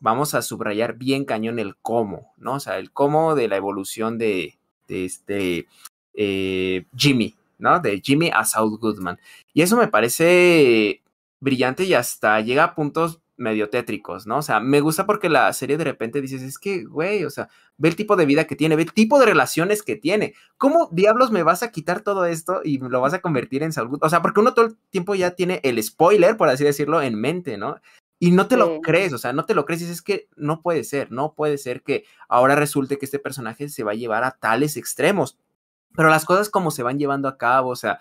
vamos a subrayar bien cañón el cómo, ¿no? O sea, el cómo de la evolución de, este eh, Jimmy, ¿no? De Jimmy a Saul Goodman. Y eso me parece brillante y hasta llega a puntos medio tétricos, ¿no? O sea, me gusta porque la serie de repente dices, es que, güey, o sea, ve el tipo de vida que tiene, ve el tipo de relaciones que tiene. ¿Cómo diablos me vas a quitar todo esto y lo vas a convertir en Goodman? O sea, porque uno todo el tiempo ya tiene el spoiler, por así decirlo, en mente, ¿no? Y no te lo crees, o sea, no te lo crees es que no puede ser, no puede ser que ahora resulte que este personaje se va a llevar a tales extremos pero las cosas como se van llevando a cabo, o sea,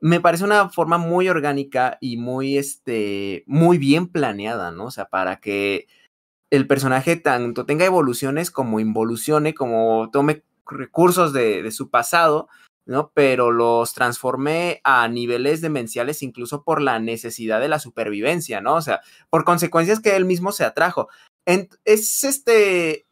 me parece una forma muy orgánica y muy, este, muy bien planeada, ¿no? O sea, para que el personaje tanto tenga evoluciones como involucione, como tome recursos de, de su pasado, ¿no? Pero los transforme a niveles demenciales incluso por la necesidad de la supervivencia, ¿no? O sea, por consecuencias que él mismo se atrajo. es este,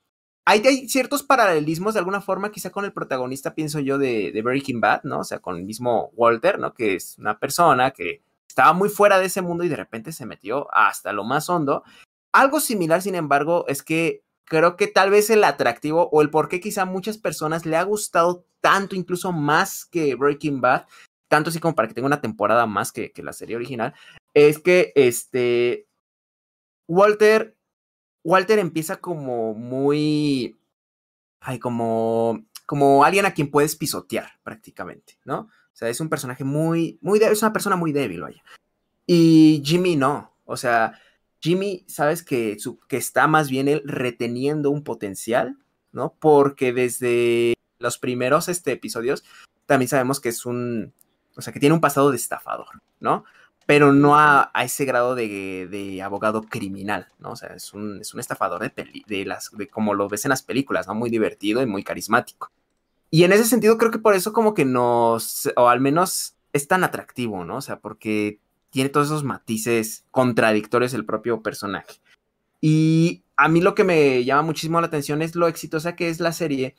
hay, ciertos paralelismos de alguna forma, quizá con el protagonista, pienso yo, de, Breaking Bad, ¿no? O sea, con el mismo Walter, ¿no? Que es una persona que estaba muy fuera de ese mundo y de repente se metió hasta lo más hondo. Algo similar, sin embargo, es que creo que tal vez el atractivo o el por qué quizá muchas personas le ha gustado tanto, incluso más que Breaking Bad, tanto así como para que tenga una temporada más que, que la serie original, es que este Walter Walter empieza como muy. Ay, como. como alguien a quien puedes pisotear prácticamente, ¿no? O sea, es un personaje muy, muy, es una persona muy débil, vaya. Y Jimmy no, o sea, Jimmy, sabes que, está más bien él reteniendo un potencial, ¿no? Porque desde los primeros este, episodios también sabemos que es un, o sea, que tiene un pasado de estafador, ¿no? Pero no a, ese grado de, abogado criminal, ¿no? O sea, es un, es un estafador de, de las, de como lo ves en las películas, ¿no? Muy divertido y muy carismático. Y en ese sentido creo que por eso como que nos, o al menos es tan atractivo, ¿no? O sea, porque tiene todos esos matices contradictorios el propio personaje. Y a mí lo que me llama muchísimo la atención es lo exitosa que es la serie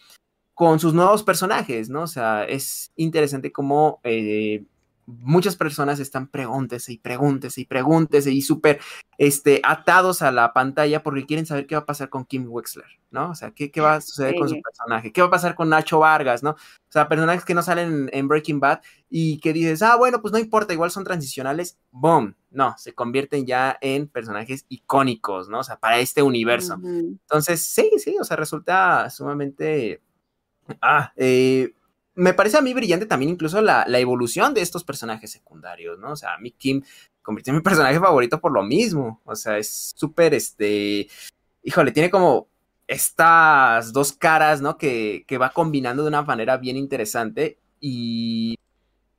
con sus nuevos personajes, ¿no? O sea, es interesante cómo eh, muchas personas están pregúntese y pregúntese y pregúntese y súper este, atados a la pantalla porque quieren saber qué va a pasar con Kim Wexler, ¿no? O sea, qué, qué va a suceder con su personaje, qué va a pasar con Nacho Vargas, ¿no? O sea, personajes que no salen en, Breaking Bad y que dices, ah, bueno, pues no importa, igual son transicionales, boom, no, se convierten ya en personajes icónicos, ¿no? O sea, para este universo. Entonces, sí, sí, o sea, resulta sumamente... Ah, eh, me parece a mí brillante también incluso la, evolución de estos personajes secundarios, ¿no? O sea, mí Kim convirtió en mi personaje favorito por lo mismo. O sea, es súper, este, híjole, tiene como estas dos caras, ¿no? Que, que, va combinando de una manera bien interesante y...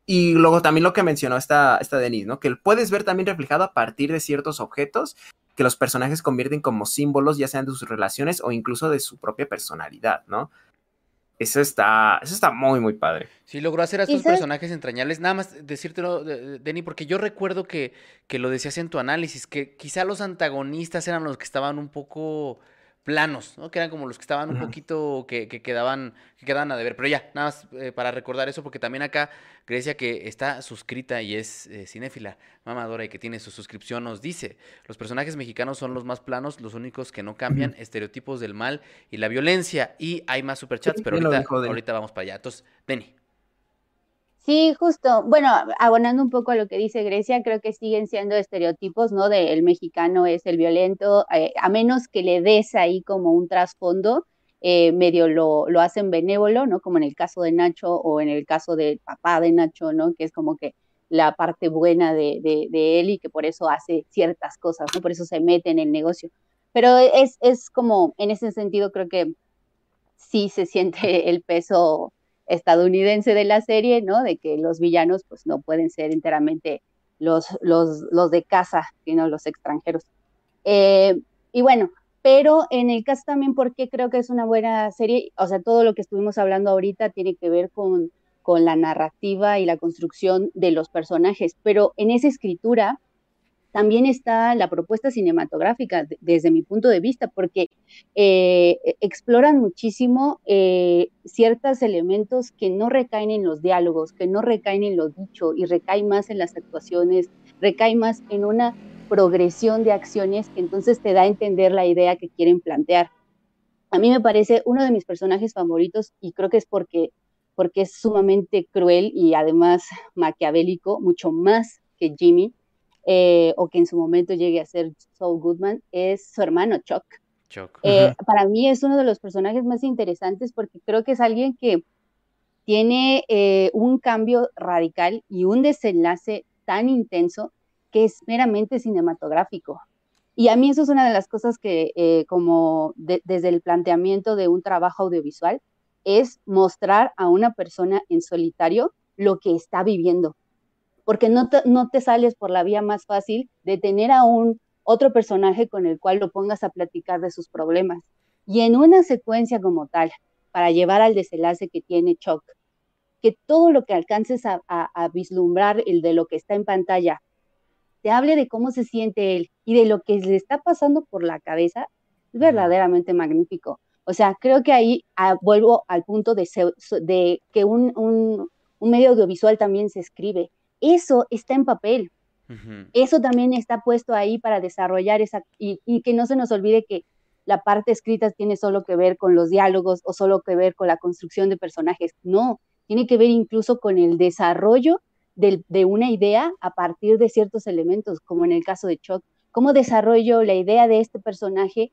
Y luego también lo que mencionó esta, esta Denise, ¿no? Que puedes ver también reflejado a partir de ciertos objetos que los personajes convierten como símbolos, ya sean de sus relaciones o incluso de su propia personalidad, ¿no? Eso está, eso está muy, muy padre. Sí, logró hacer a estos personajes entrañables. Nada más decírtelo, Denny, porque yo recuerdo que, que lo decías en tu análisis, que quizá los antagonistas eran los que estaban un poco planos, ¿no? Que eran como los que estaban un poquito, que, que, quedaban, que quedaban a deber. Pero ya, nada más eh, para recordar eso, porque también acá Grecia, que está suscrita y es eh, cinéfila, mamadora y que tiene su suscripción, nos dice, los personajes mexicanos son los más planos, los únicos que no cambian, estereotipos del mal y la violencia. Y hay más superchats, pero ahorita, ahorita vamos para allá. Entonces, Denny. Sí, justo. Bueno, abonando un poco a lo que dice Grecia, creo que siguen siendo estereotipos, ¿no? De el mexicano es el violento, eh, a menos que le des ahí como un trasfondo, eh, medio lo, lo hacen benévolo, ¿no? Como en el caso de Nacho o en el caso del papá de Nacho, ¿no? Que es como que la parte buena de, de, él y que por eso hace ciertas cosas, ¿no? Por eso se mete en el negocio. Pero es, es como, en ese sentido, creo que sí se siente el peso estadounidense de la serie, ¿no? De que los villanos pues no pueden ser enteramente los, los, los de casa, sino los extranjeros. Eh, y bueno, pero en el caso también, porque creo que es una buena serie? O sea, todo lo que estuvimos hablando ahorita tiene que ver con, con la narrativa y la construcción de los personajes, pero en esa escritura también está la propuesta cinematográfica desde mi punto de vista, porque eh, e, exploran muchísimo eh, ciertos elementos que no recaen en los diálogos, que no recaen en lo dicho y recaen más en las actuaciones, recaen más en una progresión de acciones que entonces te da a entender la idea que quieren plantear. A mí me parece uno de mis personajes favoritos y creo que es porque, porque es sumamente cruel y además maquiavélico, mucho más que Jimmy eh, o que en su momento llegue a ser Saul Goodman, es su hermano Chuck. Eh, para mí es uno de los personajes más interesantes porque creo que es alguien que tiene eh, un cambio radical y un desenlace tan intenso que es meramente cinematográfico. Y a mí eso es una de las cosas que, como desde el planteamiento de un trabajo audiovisual, es mostrar a una persona en solitario lo que está viviendo porque no te, no te sales por la vía más fácil de tener a un otro personaje con el cual lo pongas a platicar de sus problemas. Y en una secuencia como tal, para llevar al desenlace que tiene Chuck, que todo lo que alcances a, a, vislumbrar, el de lo que está en pantalla, te hable de cómo se siente él y de lo que le está pasando por la cabeza, es verdaderamente magnífico. O sea, creo que ahí ah, vuelvo al punto de, de que un, un, un medio audiovisual también se escribe eso está en papel. Eso también está puesto ahí para desarrollar esa, y, que no se nos olvide que la parte escrita tiene solo que ver con los diálogos o solo que ver con la construcción de personajes. No, tiene que ver incluso con el desarrollo de, de una idea a partir de ciertos elementos, como en el caso de Chuck. ¿Cómo desarrollo la idea de este personaje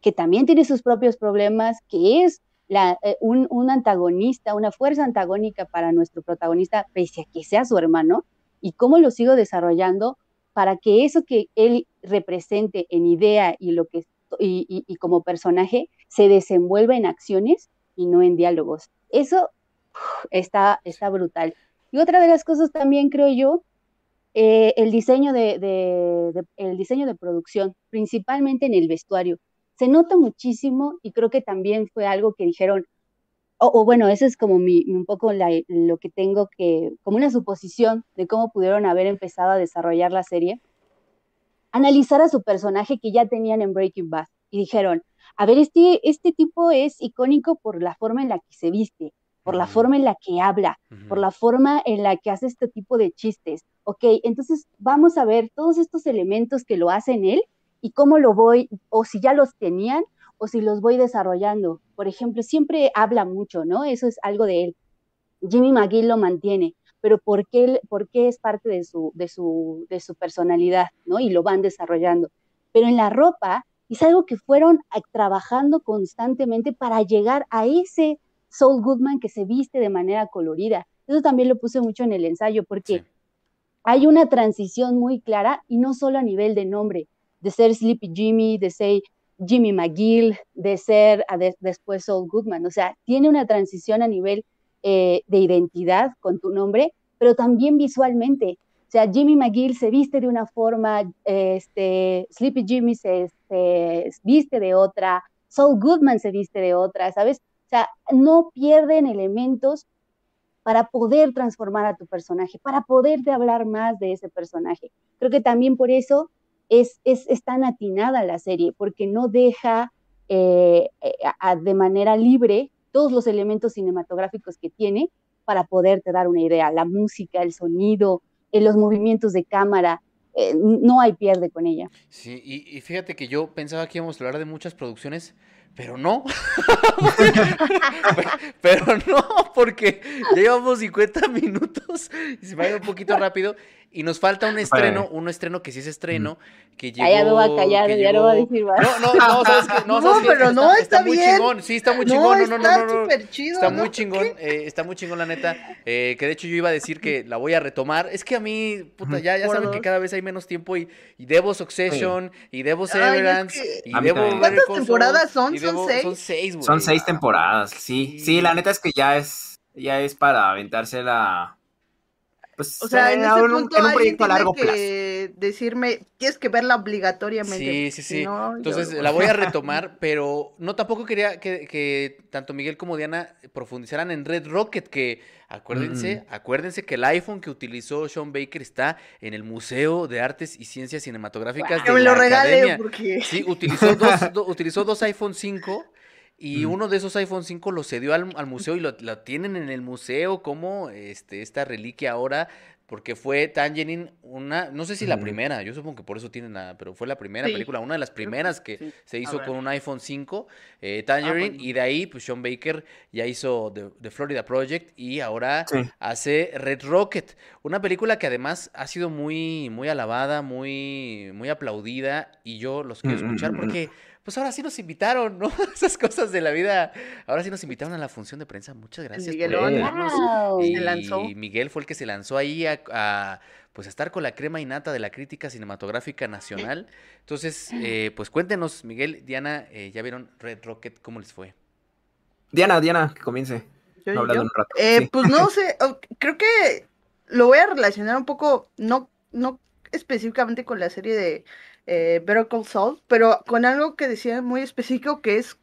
que también tiene sus propios problemas, que es eh, un, antagonista, una fuerza antagónica para nuestro protagonista, pese a que sea su hermano, y cómo lo sigo desarrollando para que eso que él represente en idea y, lo que, y, y, como personaje se desenvuelva en acciones y no en diálogos. Eso está, está brutal. Y otra de las cosas también creo yo, eh, el, diseño de, el diseño de producción, principalmente en el vestuario. Se nota muchísimo y creo que también fue algo que dijeron, o, bueno, eso es como mi, un poco lo que tengo que, como una suposición de cómo pudieron haber empezado a desarrollar la serie, analizar a su personaje que ya tenían en Breaking Bad y dijeron, a ver, este, este tipo es icónico por la forma en la que se viste, por la forma en la que habla, por la forma en la que hace este tipo de chistes. Ok, entonces vamos a ver todos estos elementos que lo hacen él y cómo lo voy, o si ya los tenían, o si los voy desarrollando. Por ejemplo, siempre habla mucho, ¿no? Eso es algo de él. Jimmy McGill lo mantiene, pero ¿por qué, por qué es parte de su, de, su, de su personalidad, ¿no? Y lo van desarrollando. Pero en la ropa es algo que fueron trabajando constantemente para llegar a ese Saul Goodman que se viste de manera colorida. Eso también lo puse mucho en el ensayo porque hay una transición muy clara y no solo a nivel de nombre, de ser Sleepy Jimmy, de ser Jimmy McGill, de ser después Saul Goodman. O sea, tiene una transición a nivel eh, de identidad con tu nombre, pero también visualmente. O sea, Jimmy McGill se viste de una forma, este, Sleepy Jimmy se, viste de otra, Saul Goodman se viste de otra, ¿sabes? O sea, no pierden elementos para poder transformar a tu personaje, para poderte hablar más de ese personaje. Creo que también por eso es, es, tan atinada la serie, porque no deja eh, eh, de manera libre todos los elementos cinematográficos que tiene para poderte dar una idea, la música, el sonido, eh, los movimientos de cámara, no hay pierde con ella. Sí, y, y, fíjate que yo pensaba que íbamos a hablar de muchas producciones pero no. pero no, porque llevamos 50 minutos y se va a ir un poquito rápido. Y nos falta un estreno, un estreno que sí es estreno, que llegó... Ya no va a callar, ya no va a decir más. No, no, no, sabes que, no, no pero no, está, muy bien. chingón, sí, está muy chingón, no, no, no, no, no, chido, está muy chingón, eh, está muy chingón la neta, eh, que de hecho yo iba a decir que la voy a retomar, es que a mí, puta, ya, ya saben que cada vez hay menos tiempo y, y debo Succession, y debo Severance, y debo... ¿Cuántas temporadas son? ¿Son seis? Son seis, güey. Son seis temporadas, sí, sí, la neta es que ya es, ya es para aventársela pues, o sea, en, ese punto en un proyecto a largo que decirme, tienes que verla obligatoriamente. Sí, sí, sí. Entonces la voy a retomar, pero no tampoco quería que, tanto Miguel como Diana profundizaran en Red Rocket, que acuérdense, acuérdense que el iPhone que utilizó Sean Baker está en el Museo de Artes y Ciencias Cinematográficas de me lo regale porque... Sí, utilizó dos, utilizó dos iPhone 5 y uno de esos iPhone 5 lo cedió al, museo y lo, tienen en el museo como este, esta reliquia ahora, porque fue Tangerine una, no sé si la primera, yo supongo que por eso tienen nada, pero fue la primera película, una de las primeras que se hizo con un iPhone 5, eh, Tangerine, y de ahí pues Sean Baker ya hizo The, Florida Project y ahora hace Red Rocket, una película que además ha sido muy, muy alabada, muy, muy aplaudida, y yo los quiero escuchar porque pues ahora sí nos invitaron, ¿no? Esas cosas de la vida. Ahora sí nos invitaron a la función de prensa. Muchas gracias Miguel por y, lanzó. y Miguel fue el que se lanzó ahí a, pues a estar con la crema innata de la crítica cinematográfica nacional. Entonces, eh, pues cuéntenos, Miguel, Diana, eh, ya vieron Red Rocket, ¿cómo les fue? Diana, Diana, que comience. Eh, pues no sé, creo que lo voy a relacionar un poco, no, no específicamente con la serie de eh, Better Call Saul, pero con algo que decía muy específico que es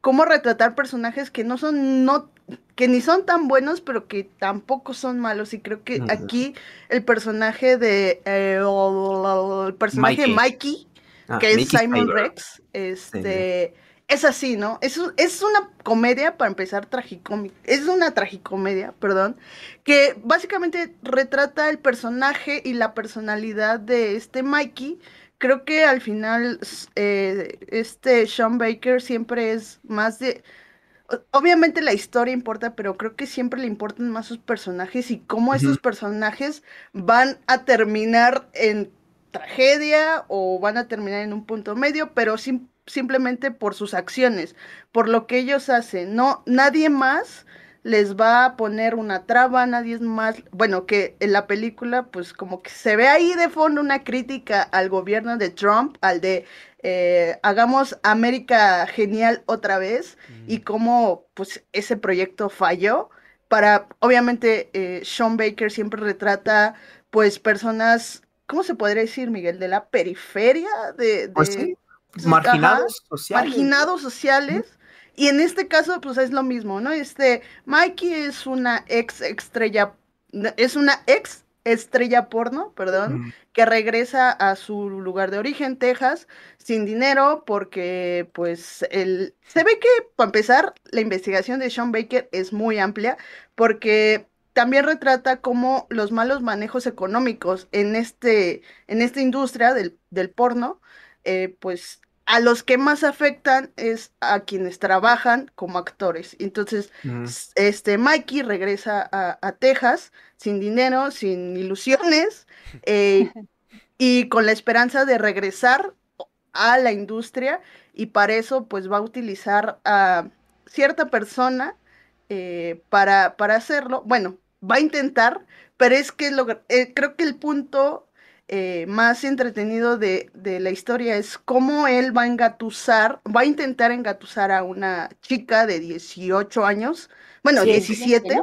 cómo retratar personajes que no son, no, que ni son tan buenos, pero que tampoco son malos. Y creo que aquí el personaje de, eh, el personaje Mikey. Mikey, ah, que es Simon Rex, este... Es así, ¿no? Es, es una comedia, para empezar, tragicómica. Es una tragicomedia, perdón, que básicamente retrata el personaje y la personalidad de este Mikey, creo que al final eh, este Sean Baker siempre es más de... Obviamente la historia importa, pero creo que siempre le importan más sus personajes y cómo esos personajes van a terminar en tragedia o van a terminar en un punto medio, pero simplemente por sus acciones, por lo que ellos hacen. No, nadie más les va a poner una traba, nadie es más, bueno, que en la película pues como que se ve ahí de fondo una crítica al gobierno de Trump, al de eh, hagamos América genial otra vez y cómo pues ese proyecto falló. Para, obviamente, eh, Sean Baker siempre retrata pues personas, ¿cómo se podría decir, Miguel? De la periferia, de... Pues sí, marginados sociales. Marginados sociales. Y en este caso, pues es lo mismo, ¿no? Este, Mikey es una ex estrella, es una ex estrella porno, perdón, que regresa a su lugar de origen, Texas, sin dinero, porque pues el... Se ve que, para empezar, la investigación de Sean Baker es muy amplia, porque también retrata cómo los malos manejos económicos en, este, en esta industria del, del porno, eh, pues a los que más afectan es a quienes trabajan como actores. Entonces, este Mikey regresa a, Texas sin dinero, sin ilusiones, eh, y con la esperanza de regresar a la industria, y para eso, pues va a utilizar a cierta persona eh, para, para hacerlo. Bueno, va a intentar, pero es que lo, eh, creo que el punto eh, más entretenido de, la historia es cómo él va a engatusar, va a intentar engatusar a una chica de 18 años, bueno, 17,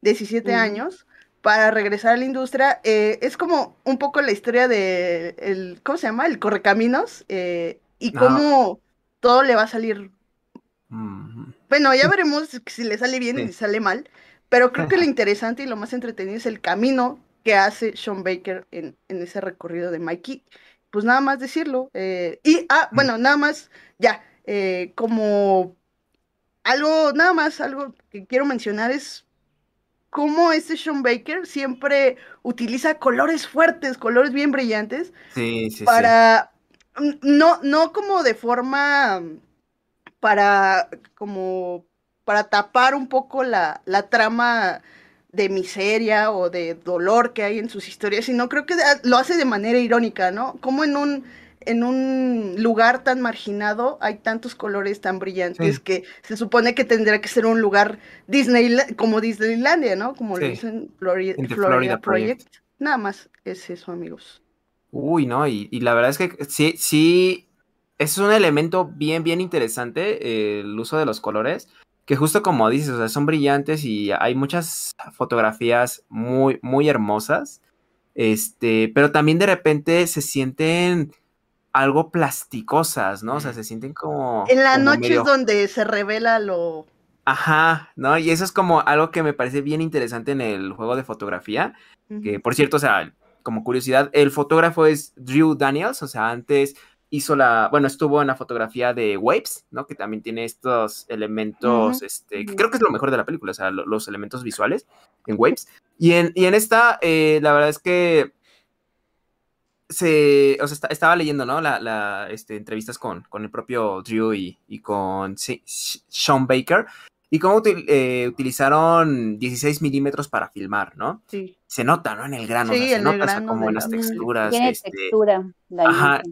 17 años, para regresar a la industria. Eh, es como un poco la historia de, el, ¿cómo se llama? El Correcaminos, eh, y cómo todo le va a salir. Bueno, ya veremos si le sale bien y si sale mal, pero creo que lo interesante y lo más entretenido es el camino que hace Sean Baker en, ese recorrido de Mikey. Pues nada más decirlo. Eh, y, ah, bueno, nada más, ya, eh, como algo, nada más, algo que quiero mencionar es cómo este Sean Baker siempre utiliza colores fuertes, colores bien brillantes. Sí, sí, para, no, no como de forma, para, como, para tapar un poco la, la trama de miseria o de dolor que hay en sus historias, sino creo que lo hace de manera irónica, ¿no? Como en un, en un lugar tan marginado hay tantos colores tan brillantes que se supone que tendría que ser un lugar Disney como Disneylandia, ¿no? Como lo dicen Florida, Florida, Project. Nada más es eso, amigos. Uy, no, y, la verdad es que sí, sí, es un elemento bien, bien interesante el uso de los colores que justo como dices, o sea, son brillantes y hay muchas fotografías muy, muy hermosas, este, pero también de repente se sienten algo plasticosas, ¿no? O sea, se sienten como... En la noche es donde se revela lo... Ajá, ¿no? Y eso es como algo que me parece bien interesante en el juego de fotografía, que por cierto, o sea, como curiosidad, el fotógrafo es Drew Daniels, o sea, antes hizo la, bueno, estuvo en la fotografía de Waves, ¿no? Que también tiene estos elementos, este, que creo que es lo mejor de la película, o sea, los elementos visuales en Waves. Y en, y en esta, eh, la verdad es que se, o sea, estaba leyendo, ¿no? La, la este, entrevistas con, con el propio Drew y, y con Sean Baker. Y cómo eh, utilizaron 16 milímetros para filmar, ¿no? Sí. Se nota, ¿no? En el grano, se nota como en las texturas. Tiene este, textura. La ajá,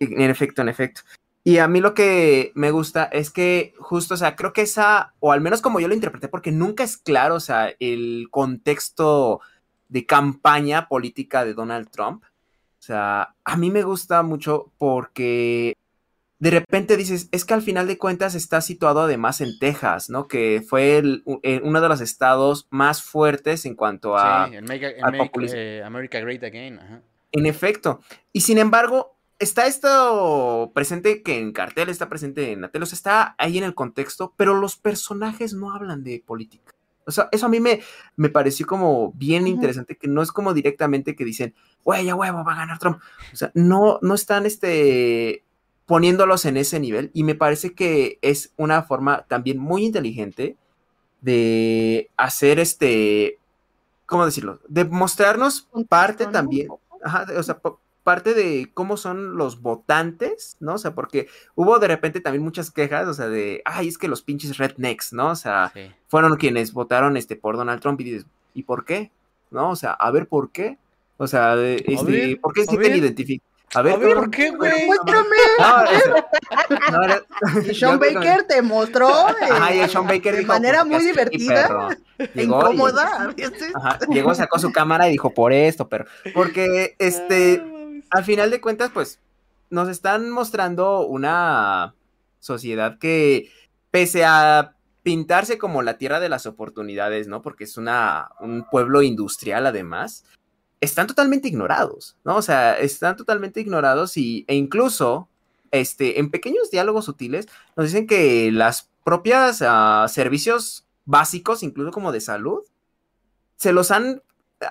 en efecto, en efecto. Y a mí lo que me gusta es que justo, o sea, creo que esa, o al menos como yo lo interpreté, porque nunca es claro, o sea, el contexto de campaña política de Donald Trump. O sea, a mí me gusta mucho porque de repente dices, es que al final de cuentas está situado además en Texas, ¿no? Que fue eh, uno de los estados más fuertes en cuanto a... Sí, en eh, America Great Again. En efecto. Y sin embargo, está esto presente que en cartel, está presente en la tele, o sea, está ahí en el contexto, pero los personajes no hablan de política. O sea, eso a mí me, me pareció como bien interesante, que no es como directamente que dicen, güey, ya huevo, va a ganar Trump. O sea, no, no están este, poniéndolos en ese nivel y me parece que es una forma también muy inteligente de hacer este, ¿cómo decirlo? De mostrarnos parte también, ajá, o sea, parte de cómo son los votantes, ¿no? O sea, porque hubo de repente también muchas quejas, o sea, de, ay, es que los pinches rednecks, ¿no? O sea, fueron quienes votaron este, por Donald Trump y dices, ¿y por qué? ¿No? O sea, a ver por qué. O sea, este, ¿por qué se sienten identificados? A ver, A ver, cabrón. ¿por qué, güey? muéstrame. No, no, Sean Baker te mostró eh, Ajá, y el Sean Baker de dijo, manera "Porque muy divertida perro". e Llegó incómoda. llegó, sacó su cámara y dijo, por esto, pero. Porque, este, al final de cuentas, pues, nos están mostrando una sociedad que, pese a pintarse como la tierra de las oportunidades, ¿no? Porque es una, un pueblo industrial, además, están totalmente ignorados, ¿no? O sea, están totalmente ignorados y, e incluso, este, en pequeños diálogos sutiles, nos dicen que las propias ah, servicios básicos, incluso como de salud, se los han,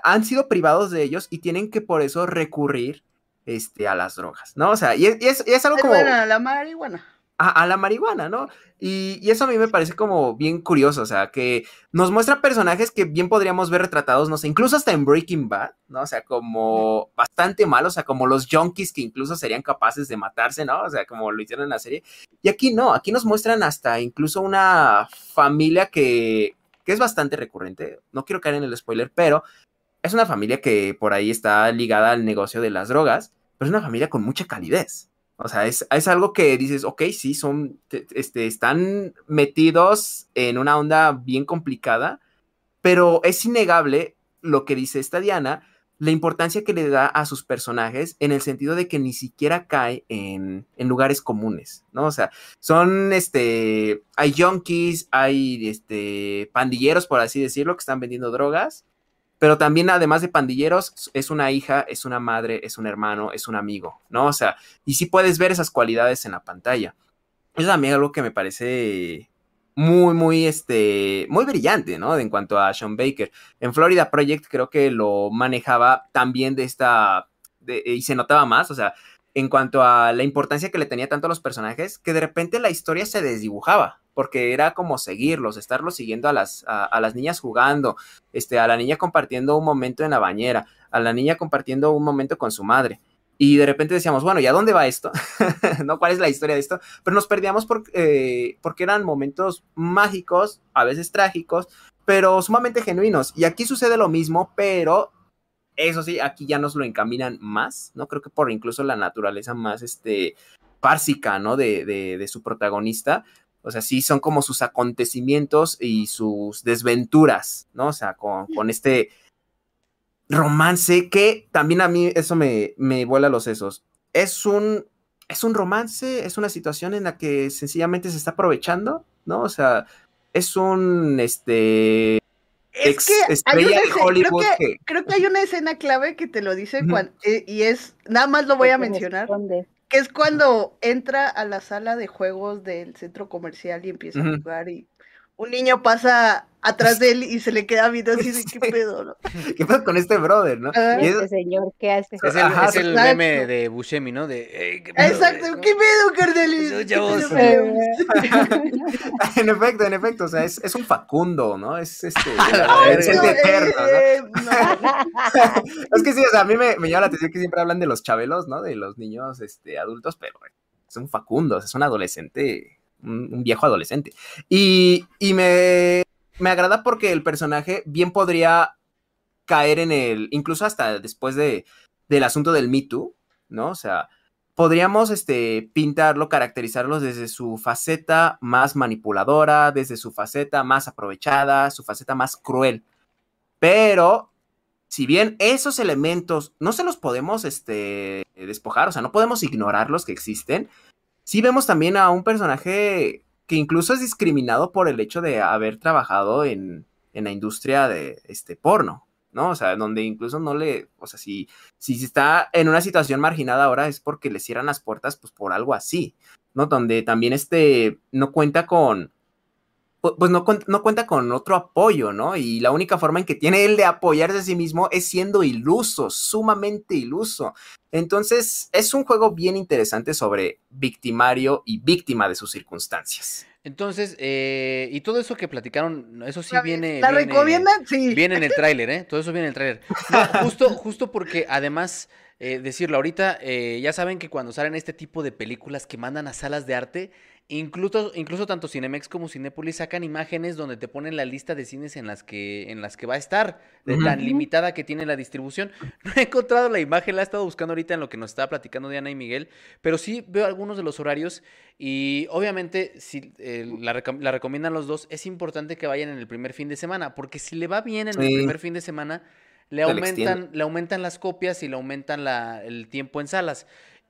han sido privados de ellos y tienen que por eso recurrir este, a las drogas, ¿no? O sea, y es, y es- y es algo como buena la marihuana. a, a la marihuana, ¿no? Y, y eso a mí me parece como bien curioso, o sea, que nos muestra personajes que bien podríamos ver retratados, no sé, incluso hasta en Breaking Bad, ¿no? O sea, como bastante malos, o sea, como los junkies que incluso serían capaces de matarse, ¿no? O sea, como lo hicieron en la serie. Y aquí no, aquí nos muestran hasta incluso una familia que, que es bastante recurrente, no quiero caer en el spoiler, pero es una familia que por ahí está ligada al negocio de las drogas, pero es una familia con mucha calidez. O sea, es, es algo que dices, ok, sí, son, te- este, están metidos en una onda bien complicada, pero es innegable lo que dice esta Diana, la importancia que le da a sus personajes en el sentido de que ni siquiera cae en, en lugares comunes, ¿no? O sea, son, este, hay junkies, hay, este, pandilleros, por así decirlo, que están vendiendo drogas, pero también además de pandilleros, es una hija, es una madre, es un hermano, es un amigo, ¿no? O sea, y sí puedes ver esas cualidades en la pantalla. Es también algo que me parece muy, muy, este, muy brillante, ¿no? En cuanto a Sean Baker. En Florida Project creo que lo manejaba también de esta, y se notaba más, o sea, en cuanto a la importancia que le tenía tanto a los personajes, que de repente la historia se desdibujaba, porque era como seguirlos, estarlos siguiendo a las, a, las niñas jugando, este, a la niña compartiendo un momento en la bañera, a la niña compartiendo un momento con su madre. Y de repente decíamos, bueno, ¿y a dónde va esto? ¿No? ¿Cuál es la historia de esto? Pero nos perdíamos por- eh, porque eran momentos mágicos, a veces trágicos, pero sumamente genuinos. Y aquí sucede lo mismo, pero eso sí, aquí ya nos lo encaminan más, ¿no? Creo que por incluso la naturaleza más, este, fársica, ¿no? De, de, de su protagonista. O sea, sí son como sus acontecimientos y sus desventuras, ¿no? O sea, con, con este romance que también a mí eso me, me vuela los sesos. Es un, es un romance, es una situación en la que sencillamente se está aprovechando, ¿no? O sea, es un, este, Es ex que hay estrella una escena, creo Hollywood que, que- creo que hay una escena clave que te lo dice Ujú. cuan- eh, y es, nada más lo voy a mencionar, que es cuando entra a la sala de juegos del centro comercial y empieza a jugar y un niño pasa atrás de él y se le queda viendo así de qué pedo, ¿no? ¿Qué pasa con este brother, no? Ah. Es- Este señor, ¿qué hace? Es el, Ajá, es el meme de Buscemi, ¿no? De, "Ey, ¿qué pedo, Exacto, güey?", ¿qué ¿no? ¿Qué pedo, Eh, en efecto, en efecto, o sea, es, es un Facundo, ¿no? Es este, la adolescente verga. eterno, ¿no? Eh, no. Es que sí, o sea, a mí me, me llama la atención que siempre hablan de los chabelos, ¿no? De los niños este, adultos, pero es un Facundo, es un adolescente, un, viejo adolescente. Y, y me, me agrada porque el personaje bien podría caer en el, incluso hasta después de, del asunto del Me Too, ¿no? O sea, podríamos este, pintarlo, caracterizarlo desde su faceta más manipuladora, desde su faceta más aprovechada, su faceta más cruel. Pero si bien esos elementos no se los podemos este, despojar, o sea, no podemos ignorar los que existen, sí vemos también a un personaje que incluso es discriminado por el hecho de haber trabajado en, en la industria de este porno, ¿no? O sea, donde incluso no le, o sea, si, si está en una situación marginada ahora es porque le cierran las puertas, pues por algo así, ¿no? Donde también este no cuenta con, pues no, cuen- no cuenta con otro apoyo, ¿no? Y la única forma en que tiene él de apoyarse a sí mismo es siendo iluso, sumamente iluso. Entonces, es un juego bien interesante sobre victimario y víctima de sus circunstancias. Entonces, eh, y todo eso que platicaron, eso sí La- viene. ¿La viene- recomiendan? Sí. Viene en el tráiler, ¿eh? Todo eso viene en el tráiler. No, justo, justo porque además, eh, decirlo ahorita, eh, ya saben que cuando salen este tipo de películas que mandan a salas de arte, Incluso, incluso tanto Cinemex como Cinépolis sacan imágenes donde te ponen la lista de cines en las que, en las que va a estar, de tan limitada que tiene la distribución. No he encontrado la imagen, la he estado buscando ahorita en lo que nos estaba platicando Diana y Miguel, pero sí veo algunos de los horarios y obviamente si eh, la, recom- la recomiendan los dos, es importante que vayan en el primer fin de semana, porque si le va bien en el primer fin de semana, le aumentan, le aumentan las copias y le aumentan la- el tiempo en salas.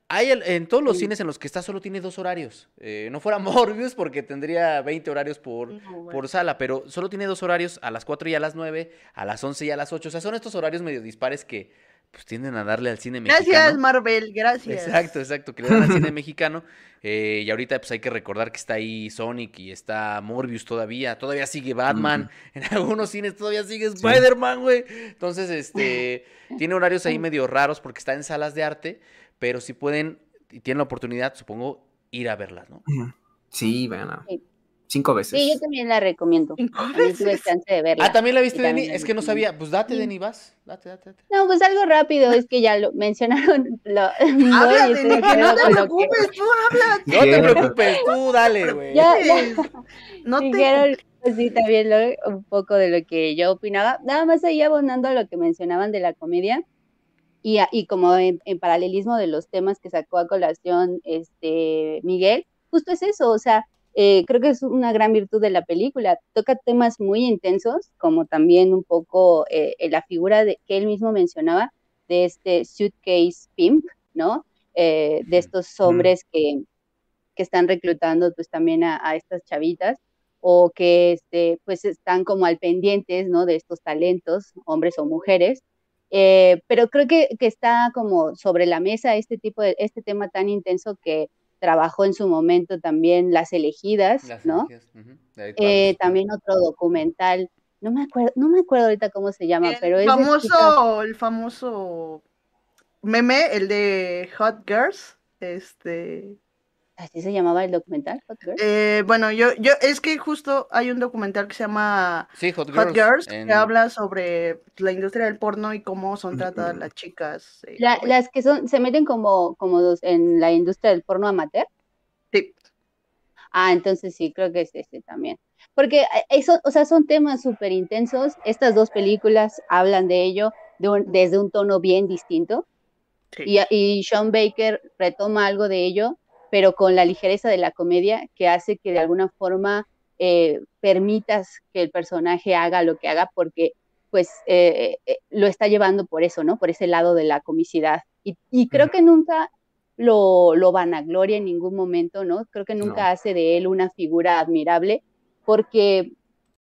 Hay el- en todos los Sí. cines en los que está solo tiene dos horarios. Eh, no fuera Morbius porque tendría 20 horarios por, No, bueno. por sala, pero solo tiene dos horarios, a las 4 y a las 9, a las 11 y a las 8. O sea, son estos horarios medio dispares que pues tienden a darle al cine Gracias, mexicano. Marvel, gracias. Exacto, exacto, que le dan al cine mexicano. Eh, y ahorita pues hay que recordar que está ahí Sonic y está Morbius todavía. Todavía sigue Batman. En algunos cines todavía sigue Spider-Man, güey. Entonces, este, tiene horarios ahí medio raros porque está en salas de arte. Pero si pueden y tienen la oportunidad, supongo, ir a verlas, ¿no? Sí, vean. Sí. Cinco veces. Sí, yo también la recomiendo. Cinco tuve veces. chance de verla. Ah, ¿también la viste, Deni? Es que no sabía. Pues date, Sí. Deni, vas. Date, date, date. No, pues algo rápido, es que ya lo mencionaron. Lo, Habla, que no te lo que- preocupes, tú habla. No te preocupes, tú dale, güey. Ya, ya. No te... Dijeron, pues sí, también lo- un poco de lo que yo opinaba. Nada más ahí abonando a lo que mencionaban de la comedia. Y, y como en, en paralelismo de los temas que sacó a colación este Miguel, justo es eso, o sea, eh, creo que es una gran virtud de la película. Toca temas muy intensos, como también un poco eh, la figura de, que él mismo mencionaba de este suitcase pimp, ¿no? Eh, de estos hombres que, que están reclutando pues también a, a estas chavitas o que este, pues están como al pendientes, ¿no? De estos talentos, hombres o mujeres. Eh, pero creo que, que está como sobre la mesa este tipo de, este tema tan intenso que trabajó en su momento también Las Elegidas, Las ¿no? Eh, también otro documental, no me acuerdo, no me acuerdo ahorita cómo se llama, pero es famoso, el famoso meme, el de Hot Girls, este, así se llamaba el documental, Hot Girl? eh, bueno, yo, yo, es que justo hay un documental que se llama Sí, Hot Girls. Hot Girls, en- que habla sobre la industria del porno y cómo son tratadas las chicas. eh, La- las que son, se meten como, como dos- en la industria del porno amateur. Sí. Ah, entonces sí, creo que es ese también. Porque eh, eso, o sea, son temas súper intensos. Estas dos películas hablan de ello de un- desde un tono bien distinto. Sí. Y, y Sean Baker retoma algo de ello, pero con la ligereza de la comedia que hace que de alguna forma eh, permitas que el personaje haga lo que haga porque pues eh, eh, lo está llevando por eso, ¿no? Por ese lado de la comicidad. Y, y creo que nunca lo, lo vanagloria en ningún momento, ¿no? Creo que nunca No. hace de él una figura admirable porque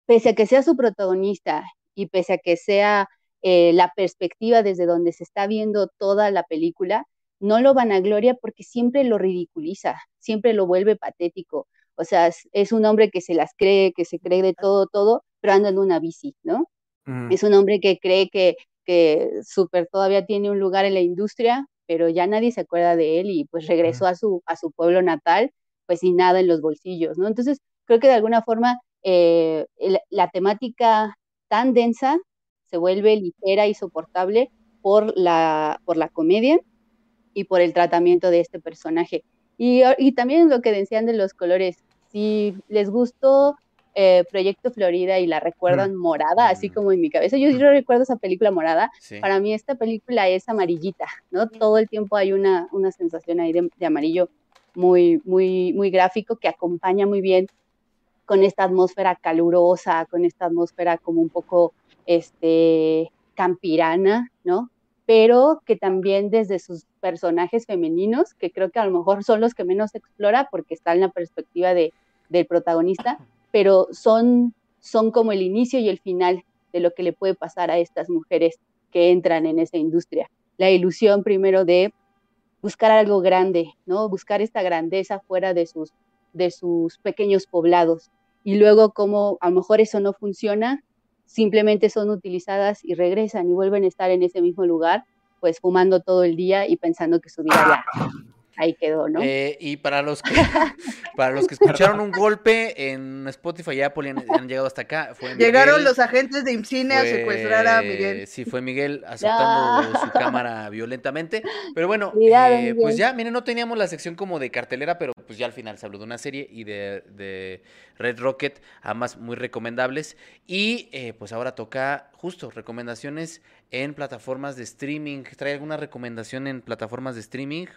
pese a que sea su protagonista y pese a que sea eh, la perspectiva desde donde se está viendo toda la película, no lo vanagloria porque siempre lo ridiculiza, siempre lo vuelve patético. O sea, es, es un hombre que se las cree, que se cree de todo, todo, pero anda en una bici, ¿no? Es un hombre que cree que, que súper todavía tiene un lugar en la industria, pero ya nadie se acuerda de él y pues regresó a su, a su pueblo natal, pues sin nada en los bolsillos, ¿no? Entonces, creo que de alguna forma eh, el- la temática tan densa se vuelve ligera y soportable por la, por la comedia y por el tratamiento de este personaje. Y, y también lo que decían de los colores, si les gustó eh, Proyecto Florida y la recuerdan morada, así Mm. como en mi cabeza, yo, yo recuerdo esa película morada, Sí. para mí esta película es amarillita, ¿no? Todo el tiempo hay una, una sensación ahí de, de amarillo muy, muy, muy gráfico que acompaña muy bien con esta atmósfera calurosa, con esta atmósfera como un poco este, campirana, ¿no? Pero que también desde sus personajes femeninos, que creo que a lo mejor son los que menos explora porque está en la perspectiva de, del protagonista, pero son, son como el inicio y el final de lo que le puede pasar a estas mujeres que entran en esa industria. La ilusión primero de buscar algo grande, ¿no? Buscar esta grandeza fuera de sus, de sus pequeños poblados. Y luego como a lo mejor eso no funciona, simplemente son utilizadas y regresan y vuelven a estar en ese mismo lugar, pues fumando todo el día y pensando que su vida ya ahí quedó, ¿no? Eh, y para los que para los que escucharon un golpe en Spotify y Apple han, han llegado hasta acá, fue Llegaron los agentes de IMCINE a secuestrar a Miguel. Sí, fue Miguel aceptando No. su cámara violentamente. Pero bueno, Cuidado, eh, pues ya, miren, no teníamos la sección como de cartelera, pero pues ya al final se habló de una serie y de, de Red Rocket, ambas muy recomendables. Y eh, pues ahora toca justo recomendaciones en plataformas de streaming. ¿Trae alguna recomendación en plataformas de streaming?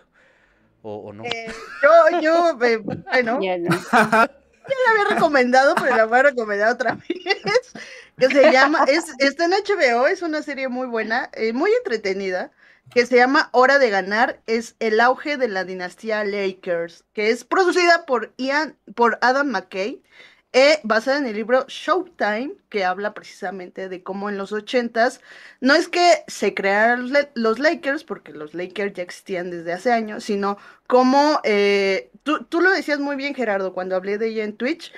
¿O, o no? Eh, yo, yo, eh, bueno, Ya no. ya la había recomendado, pero la voy a recomendar otra vez. Que se llama, es, está en HBO, es una serie muy buena, eh, muy entretenida, que se llama Hora de Ganar, es el auge de la dinastía Lakers, que es producida por Ian, por Adam McKay, eh, basada en el libro Showtime, que habla precisamente de cómo en los ochentas, no es que se crearan los Lakers, porque los Lakers ya existían desde hace años, sino como eh, tú, tú lo decías muy bien, Gerardo, cuando hablé de ella en Twitch,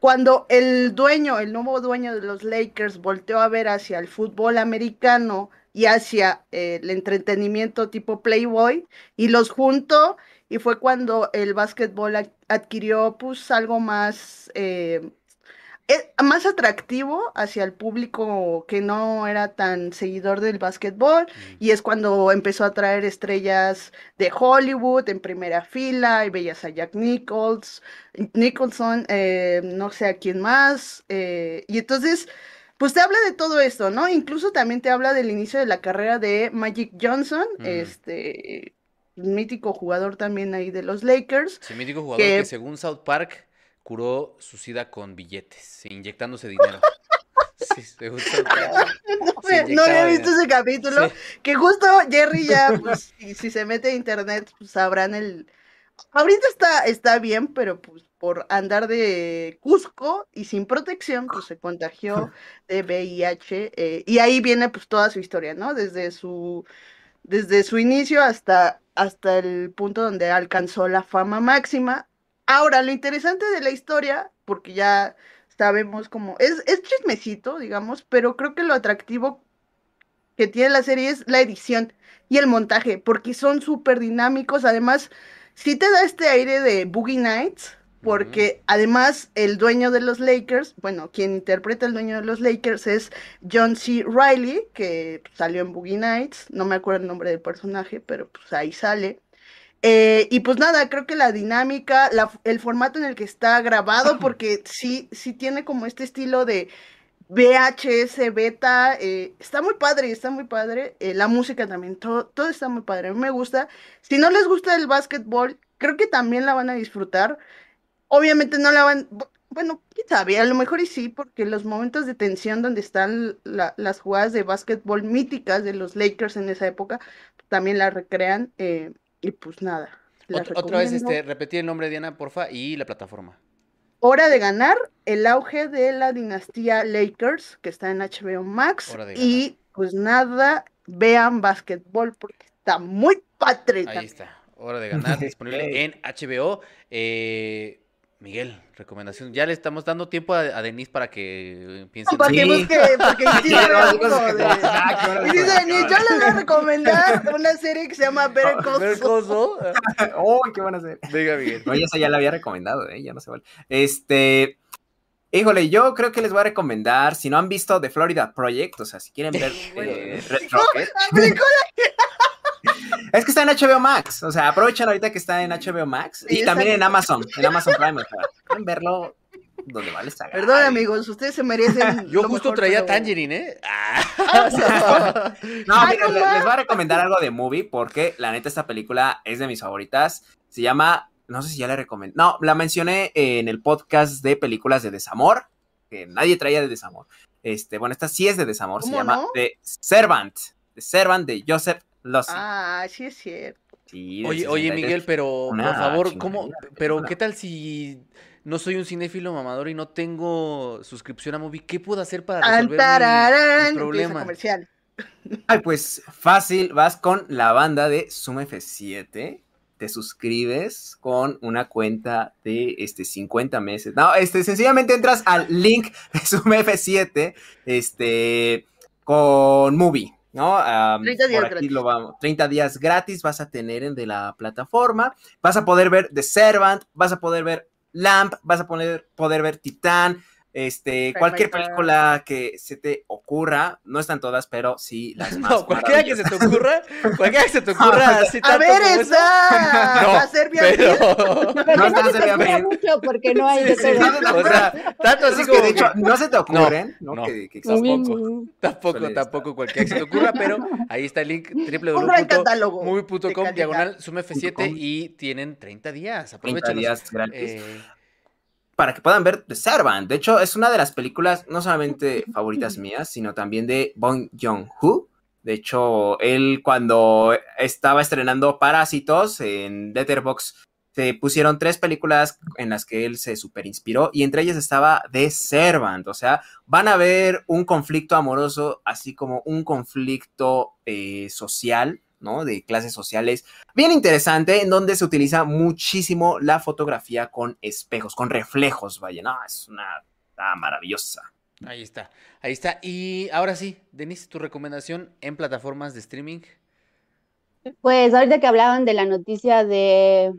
cuando el dueño, el nuevo dueño de los Lakers volteó a ver hacia el fútbol americano y hacia eh, el entretenimiento tipo Playboy y los juntó y fue cuando el básquetbol ad- adquirió pues algo más eh, eh, más atractivo hacia el público que no era tan seguidor del básquetbol y es cuando empezó a traer estrellas de Hollywood en primera fila y veías a Jack Nichols, Nicholson, eh, no sé a quién más. eh, y entonces, pues te habla de todo esto, ¿no? Incluso también te habla del inicio de la carrera de Magic Johnson, Mm. este mítico jugador también ahí de los Lakers. Sí, mítico jugador que- que según South Park curó su sida con billetes, inyectándose dinero. Sí, según South Park. No, no había visto ese capítulo. Sí. Que justo Jerry ya, pues, si, si se mete a internet, pues sabrán el. Ahorita está, está bien, pero pues por andar de Cusco y sin protección, pues se contagió de VIH. eh, y ahí viene pues toda su historia, ¿no? Desde su, desde su inicio hasta, hasta el punto donde alcanzó la fama máxima. Ahora, lo interesante de la historia, porque ya sabemos cómo, es, es chismecito, digamos, pero creo que lo atractivo que tiene la serie es la edición y el montaje, porque son súper dinámicos. Además, sí te da este aire de Boogie Nights, porque además el dueño de los Lakers, bueno, quien interpreta el dueño de los Lakers es John C. Riley, que salió en Boogie Nights, no me acuerdo el nombre del personaje, pero pues ahí sale. Eh, y pues nada, creo que la dinámica, la- el formato en el que está grabado, porque sí, sí tiene como este estilo de VHS, beta, eh, está muy padre, está muy padre. eh, la música también, todo, todo está muy padre, a mí me gusta. Si no les gusta el básquetbol, creo que también la van a disfrutar. Obviamente no la van, bu- bueno, quién sabe, a lo mejor y sí, porque los momentos de tensión donde están la- las jugadas de básquetbol míticas de los Lakers en esa época, también la recrean. eh, y pues nada. las Ot- otra vez, este, repetí el nombre, Diana, porfa, y la plataforma. Hora de ganar, el auge de la dinastía Lakers, que está en HBO Max. Hora de Y pues nada, vean básquetbol porque está muy padre. Ahí está. Hora de ganar, disponible en HBO. Eh, Miguel, recomendación. Ya le estamos dando tiempo a, a Denise para que piense. No, para que Sí. busque, porque sí que- Ah, Y dice. "Ni yo les voy a recomendar una serie que se llama Better Call Ver Saul". coso. ¡Uy, qué van a hacer! Venga, Miguel. No, ya esa ya la había recomendado, ¿eh? Ya no se vale. Este. Híjole, yo creo que les voy a recomendar, si no han visto The Florida Project, o sea, si quieren ver eh, Red Rocket, Aplicó es que está en HBO Max, o sea, aprovechan ahorita que está en HBO Max Sí, y también en Amazon, en Amazon Prime, o sea, pueden verlo donde vale esta Perdón, amigos, ustedes se merecen. Yo lo justo mejor, traía pero- Tangerine, ¿eh? Ah. No, Ay, mira, no les voy a recomendar algo de movie porque la neta esta película es de mis favoritas. Se llama, no sé si ya la recomendé. No, la mencioné en el podcast de películas de desamor, que nadie traía de desamor. Este, bueno, esta sí es de desamor, se ¿Cómo llama no? The Servant. The Servant de Joseph Ah, sí es cierto. Sí, Oye, oye, 63. Miguel, pero Una por favor, ¿cómo? Pero. ¿qué tal si no soy un cinéfilo mamador y no tengo suscripción a Movie? ¿Qué puedo hacer para resolver mi- problema? comercial. Ay, pues fácil, vas con la banda de Zoom F7, te suscribes con una cuenta de este 50 meses. No, este sencillamente entras al link de Zoom F7 este con Movie, ¿no? Am, 30 días por aquí gratis. lo vamos, 30 días gratis vas a tener en de la plataforma. Vas a poder ver The Servant, vas a poder ver Lamp, vas a poder, poder ver Titán, Este, cualquier Matter. película que se te ocurra, no están todas, pero sí las más. No, cualquiera que se te ocurra, cualquiera que se te ocurra así A tanto ver, esa, está No, la Serbia pero... Porque No no, se te ocurra bien. mucho porque no hay Sí, sí, todo. o sea, tanto así como que de hecho no se te ocurren, ¿no? no, Que- que tampoco. Tampoco, tampoco cualquiera que se te ocurra, pero ahí está el link www.muy.com diagonal sum F7 .com. y tienen 30 días. 30 Aprovechen. días gratis. Eh, para que puedan ver The Servant. De hecho, es una de las películas no solamente favoritas mías, sino también de Bong Joon-ho. De hecho, él cuando estaba estrenando Parásitos en Letterboxd, se pusieron tres películas en las que él se super inspiró y entre ellas estaba The Servant. O sea, van a ver un conflicto amoroso, así como un conflicto eh, social, ¿no? De clases sociales bien interesante, en donde se utiliza muchísimo la fotografía con espejos, con reflejos, vaya, no, es una está maravillosa. ahí está, ahí está. Y ahora sí, Denise, tu recomendación en plataformas de streaming. Pues ahorita que hablaban de la noticia de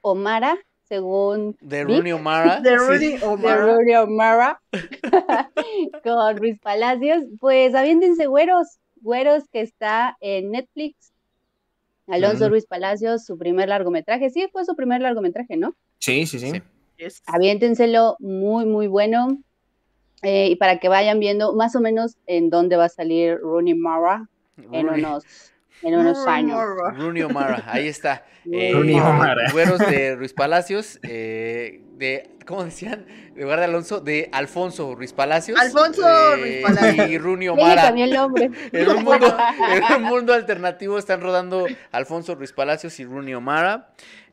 Omara, según De Rooney O'Mara. De sí. Rudy de Omar. Rory O'Mara con Ruiz Palacios, pues aviéntense güeros, güeros que está en Netflix. Alonso. Ruiz Palacios, su primer largometraje, sí, fue su primer largometraje, ¿no? Sí, sí, sí. Sí. Yes. Aviéntenselo, muy, muy bueno. Eh, y para que vayan viendo más o menos en dónde va a salir Rooney Mara en unos, en unos años. Rooney O'Mara, ahí está. Eh, Rooney O'Mara. Güeros de Ruiz Palacios, eh, de, ¿cómo decían? De lugar de Alonso, de Alfonso Ruiz Palacios. Alfonso eh, Ruiz Palacios. Y Rooney O'Mara. el nombre. En un, mundo, en un mundo alternativo están rodando Alfonso Ruiz Palacios y Rooney O'Mara.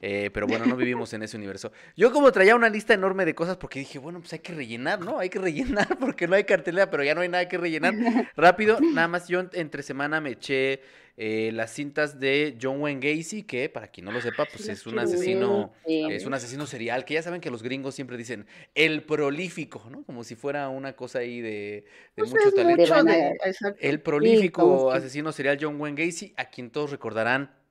Eh, pero bueno, no vivimos en ese universo. Yo como traía una lista enorme de cosas porque dije, bueno, pues hay que rellenar, ¿no? Hay que rellenar porque no hay cartelera, pero ya no hay nada que rellenar. Rápido, nada más yo entre semana me eché eh, las cintas de John Wayne Gacy, que para quien no lo sepa, pues es un asesino... Es un asesino serial, que ya saben que los gringos siempre dicen el prolífico, ¿no? Como si fuera una cosa ahí de, de Pues mucho talento. de-. El prolífico asesino serial John Wayne Gacy, a quien todos recordarán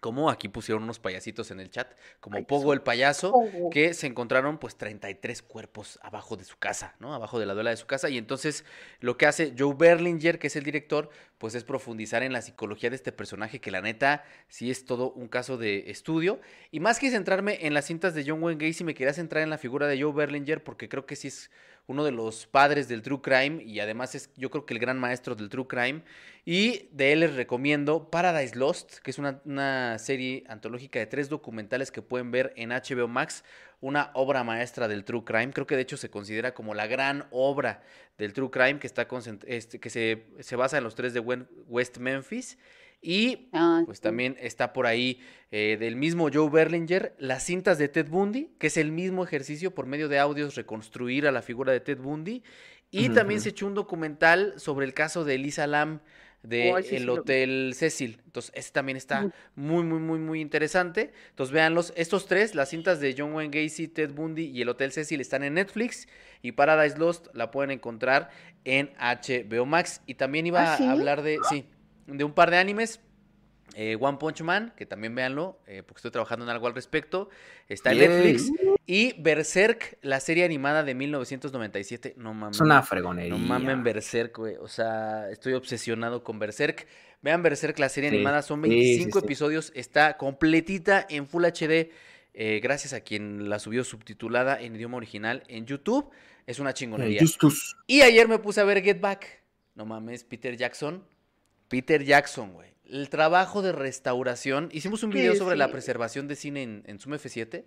como aquí pusieron unos payasitos en el chat, como Ay, Pogo el payaso, Pogo. que se encontraron pues 33 cuerpos abajo de su casa, ¿no? Abajo de la duela de su casa. Y entonces lo que hace Joe Berlinger, que es el director, pues es profundizar en la psicología de este personaje, que la neta sí es todo un caso de estudio. Y más que centrarme en las cintas de John Wayne Gacy, me quería centrar en la figura de Joe Berlinger, porque creo que sí es uno de los padres del true crime y además es yo creo que el gran maestro del true crime. Y de él les recomiendo Paradise Lost, que es una, una serie antológica de tres documentales que pueden ver en HBO Max, una obra maestra del true crime. Creo que de hecho se considera como la gran obra del true crime que, está este, que se, se basa en los tres de West Memphis. Y Ah, pues sí. también está por ahí eh, del mismo Joe Berlinger, las cintas de Ted Bundy, que es el mismo ejercicio por medio de audios reconstruir a la figura de Ted Bundy. Y también se echó un documental sobre el caso de Elisa Lam de Oh, sí el. Hotel Cecil. Entonces, ese también está muy, muy, muy, muy interesante. Entonces, véanlos. Estos tres, las cintas de John Wayne Gacy, Ted Bundy y el Hotel Cecil están en Netflix. Y Paradise Lost la pueden encontrar en HBO Max. Y también iba ¿Ah, sí? a hablar de, sí, de un par de animes. Eh, One Punch Man, que también véanlo, eh, porque estoy trabajando en algo al respecto. Está en. Netflix. Y Berserk, la serie animada de 1997. No mames. Es una fregonería. No mamen Berserk, güey. O sea, estoy obsesionado con Berserk. Vean Berserk, la serie Sí, animada. Son sí, sí, 25 sí. episodios. Está completita en Full HD. eh, gracias a quien la subió subtitulada en idioma original en YouTube. Es una chingonería. Justus. Y ayer me puse a ver Get Back. No mames, Peter Jackson. Peter Jackson, güey. El trabajo de restauración. Hicimos un video Sí, sobre la preservación de cine en, en Zoom F7.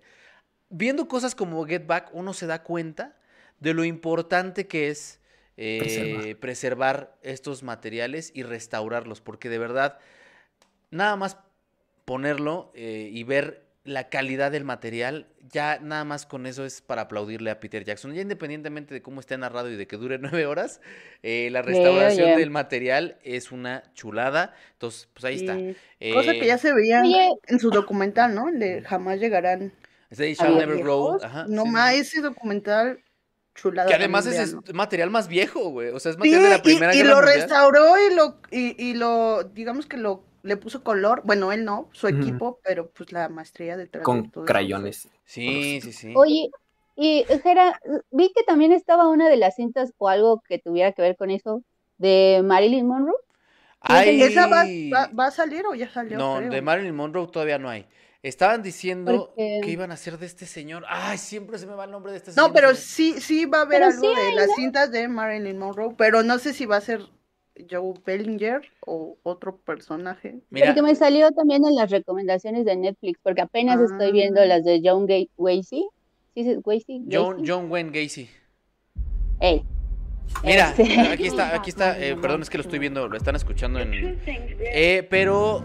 Viendo cosas como Get Back, uno se da cuenta de lo importante que es eh, Preservar. preservar estos materiales y restaurarlos. Porque de verdad, nada más ponerlo eh, y ver la calidad del material, ya nada más con eso es para aplaudirle a Peter Jackson. Ya independientemente de cómo esté narrado y de que dure nueve horas, eh, la restauración del material es una chulada. Entonces, pues ahí está. Cosa que Eh, ya se veía en su documental, ¿no? De Jamás llegarán. Shall Never Grow. ajá, no sí, más, sí. ese documental chulada. Que además es, material más viejo, güey. O sea, es Sí, material de la y- Primera y, Guerra lo Mundial. restauró y lo, y, y lo, digamos que lo, le puso color, bueno, él no, su equipo, pero pues la maestría detrás de Con todo eso. crayones. Sí, sí, sí. Oye, Y Jera, vi que también estaba una de las cintas o algo que tuviera que ver con eso de Marilyn Monroe. Hay... ¿Esa va, va- va a salir o ya salió? No, creo? de Marilyn Monroe todavía no hay. Estaban diciendo Porque- que iban a hacer de este señor. Ay, siempre se me va el nombre de este señor. No, pero sí, sí va a haber Pero algo sí de las cintas de Marilyn Monroe, pero no sé si va a ser Joe Bellinger o otro personaje. Mira, Porque me salió también en las recomendaciones de Netflix, porque apenas estoy viendo Ah. las de John Ga- Gacy. ¿Sí es Gacy? John. John Wayne Gacy. Ey, Mira, Este. aquí está, aquí está. eh, perdón, es que lo estoy viendo, lo están escuchando en. Eh, pero.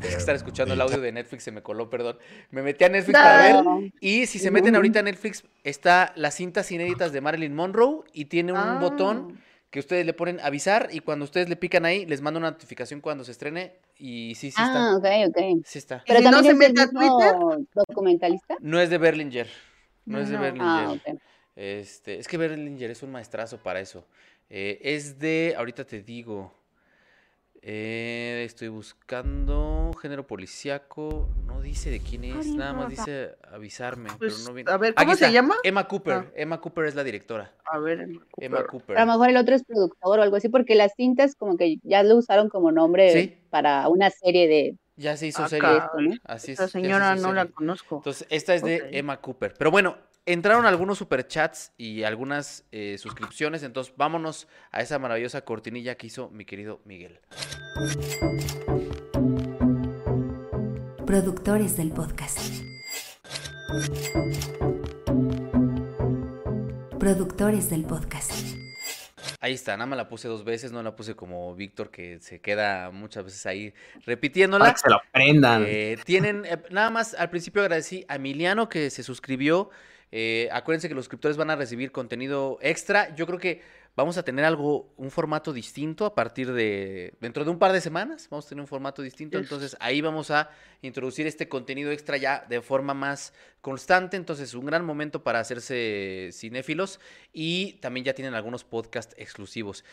Es que estar escuchando el audio de Netflix se me coló, perdón. Me metí a Netflix para ver. Y si se meten ahorita a Netflix, está las cintas inéditas de Marilyn Monroe y tiene un Ah. botón que ustedes le ponen avisar y cuando ustedes le pican ahí, les manda una notificación cuando se estrene y sí, sí Ah, está. ok, ok. Sí está. Pero si no se mete a Twitter? documentalista. No es de Berlinger. No es de No. Berlinger. Ah. Este, es que Berlinger es un maestrazo para eso. Eh, es de, ahorita te digo, eh, estoy buscando género policiaco, no dice de quién es, nada más dice avisarme, Pues, pero no viene. a ver, Aquí ¿cómo se está, llama? Emma Cooper, Ah. Emma Cooper es la directora, A ver, Emma Cooper. A lo mejor el otro es productor o algo así, porque las cintas como que ya lo usaron como nombre Sí. para una serie de Ya se hizo Ah, serie. ¿no? así es. Ya se señora no la conozco. Entonces, esta es de. Emma Cooper. Pero bueno, entraron algunos superchats y algunas eh, suscripciones. Entonces, vámonos a esa maravillosa cortinilla que hizo mi querido Miguel. Productores del podcast. Productores del podcast. Ahí está, nada más la puse dos veces, no la puse como Víctor, que se queda muchas veces ahí repitiéndola. Para que se lo aprendan. Eh, tienen, eh, nada más al principio agradecí a Emiliano que se suscribió. Eh, acuérdense que los suscriptores van a recibir contenido extra. Yo creo que vamos a tener algo, un formato distinto a partir de, dentro de un par de semanas, vamos a tener un formato distinto. Yes. Entonces ahí vamos a introducir este contenido extra ya de forma más constante. Entonces un gran momento para hacerse cinéfilos y también ya tienen algunos podcasts exclusivos.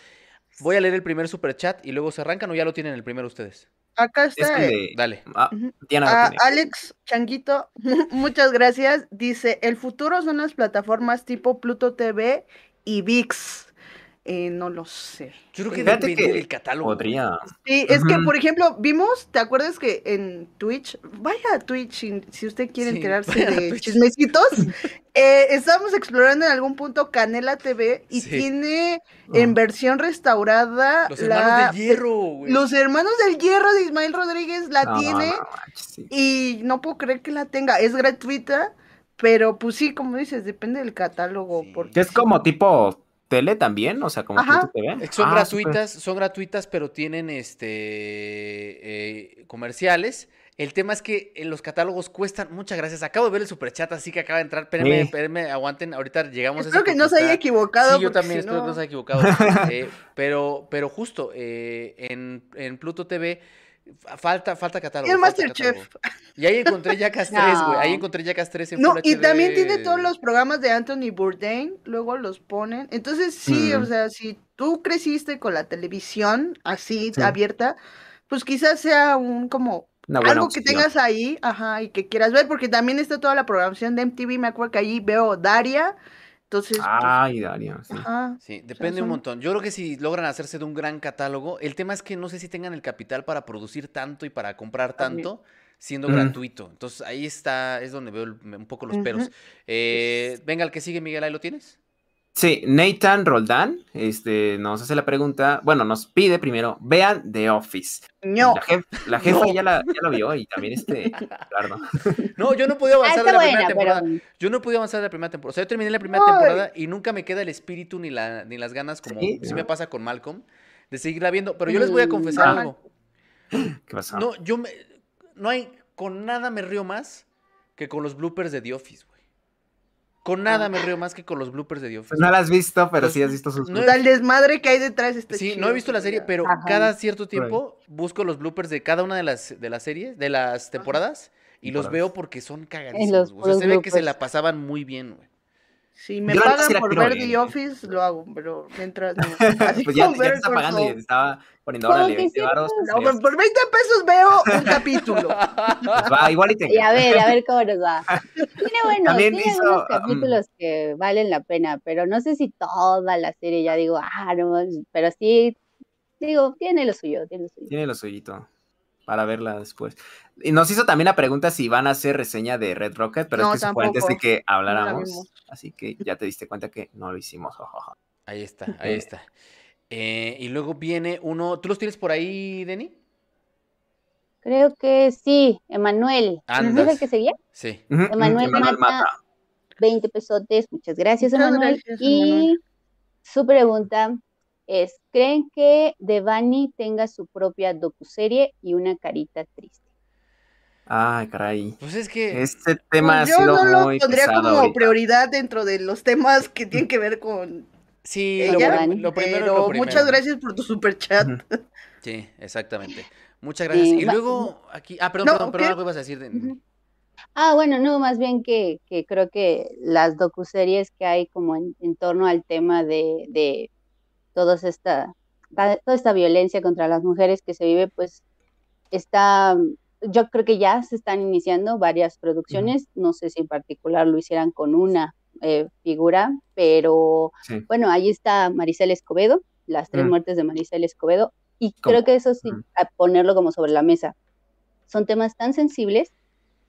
Voy a leer el primer super chat y luego se arrancan o ya lo tienen el primero ustedes. Acá Es está. el eh, Dale. Ah. Diana Ah. Alex Changuito, muchas gracias. Dice, el futuro son las plataformas tipo Pluto TV y VIX. Eh, no lo sé. Yo creo que Fíjate depende que del catálogo. Podría. Sí, es que, por ejemplo, vimos, ¿te acuerdas que en Twitch, vaya a Twitch si, si usted quiere Sí, enterarse de chismecitos, eh, estábamos explorando en algún punto Canela TV y Sí. tiene en versión restaurada Los la... hermanos de hierro, güey. Los hermanos del hierro de Ismael Rodríguez la No, tiene no, manches, sí. y no puedo creer que la tenga. Es gratuita, pero pues sí, como dices, depende del catálogo. Sí. Porque Que es como tipo tele también, o sea, como Ajá. Pluto TV. Que Son Ah, gratuitas, son gratuitas, pero tienen este eh, comerciales. El tema es que en los catálogos cuestan. Muchas gracias. Acabo de ver el superchat, así que acaba de entrar. Espérenme, Sí. espérenme, aguanten. Ahorita llegamos a espero que no se haya equivocado. Sí, yo también si espero que no- no se haya equivocado. Eh, pero, pero justo, eh, en, en Pluto TV falta, falta catálogo. El Masterchef. Y ahí encontré Jackass 3, güey. Ahí encontré Jackass 3 en No, Full y HD. también tiene todos los programas de Anthony Bourdain, luego los ponen. Entonces, sí, Mm. o sea, si tú creciste con la televisión así Sí. abierta, pues quizás sea un como algo que opción. tengas ahí, ajá, y que quieras ver, porque también está toda la programación de MTV, me acuerdo que ahí veo Daria, entonces, pues, Ay, Daria, sí. ajá. Sí, depende un son- montón. Yo creo que si logran hacerse de un gran catálogo, el tema es que no sé si tengan el capital para producir tanto y para comprar También. tanto siendo Mm. gratuito. Entonces ahí está, es donde veo el- un poco los peros. Ujú. Eh, venga, el que sigue, Miguel, ahí lo tienes. Sí, Nathan Roldán este, nos hace la pregunta, bueno, nos pide primero, vean The Office. No, La, jef- la jefa No. ya, la, ya la vio y también este, Ricardo. No, yo no podía Ah, avanzar de está la buena, primera temporada. pero Yo no podía avanzar de la primera temporada. O sea, yo terminé la primera Ay. temporada y nunca me queda el espíritu ni, la, ni las ganas, como Sí, sí, no. me pasa con Malcolm, de seguirla viendo. Pero yo les voy a Mm. confesar Ah. algo. ¿Qué pasó? No, yo me, no hay, con nada me río más que con los bloopers de The Office, güey. Con nada me río más que con los bloopers de The Office. Pues no la has visto, pero Pues, sí has visto sus no he- el desmadre que hay detrás está Sí, no he visto la serie, pero Ajá. cada cierto tiempo busco los bloopers de cada una de las, de las series, de las temporadas, y los veo porque son los cagadísimos. güey. O sea, se ve que se bloopers. la pasaban muy bien, güey. Si me Yo pagan por ver The ¿eh? Office, lo hago, pero mientras no. Así pues ya, ya está pagando y estaba poniendo, que 20 sí, varos. No, serías- por por 20 pesos veo un capítulo. pues va, igual y te Y a ver, a ver cómo nos va. Tiene buenos, También tiene hizo, algunos um, capítulos que valen la pena, pero no sé si toda la serie ya digo, ah, no, pero sí, digo, tiene lo suyo, tiene lo suyo. Tiene lo suyito para verla después. Y nos hizo también la pregunta si van a hacer reseña de Red Rocket, pero No, es que fue antes de que habláramos. así que ya te diste cuenta que no lo hicimos. Ahí está, ahí está. Eh, y luego viene uno. ¿Tú los tienes por ahí, Denny? Creo que sí, Emanuel. ¿No es el que seguía? Sí. Emanuel Emanuel Mata. 20 pesotes, muchas gracias, Emanuel. y su pregunta es, ¿creen que Devani tenga su propia docuserie y una carita triste? Ay, caray. Pues es que. Este tema Pues ha yo sido no lo muy pondría como ahorita. prioridad dentro de los temas que tienen que ver con Sí, Ella, lo, lo primero pero lo primero. muchas gracias por tu super chat. Sí, exactamente. Muchas gracias. Sí, y luego aquí. Ah, perdón, No, perdón, perdón, ¿qué? algo ibas a decir. Ujú. Ah, bueno, no, más bien que, que creo que las docuseries que hay como en, en torno al tema de, de todas esta, ta- toda esta violencia contra las mujeres que se vive, pues está, yo creo que ya se están iniciando varias producciones, no sé si en particular lo hicieran con una eh, figura, pero Sí. bueno, ahí está Maricel Escobedo, las tres Mm. muertes de Maricel Escobedo, y creo que eso sí, mm. a ponerlo como sobre la mesa. Son temas tan sensibles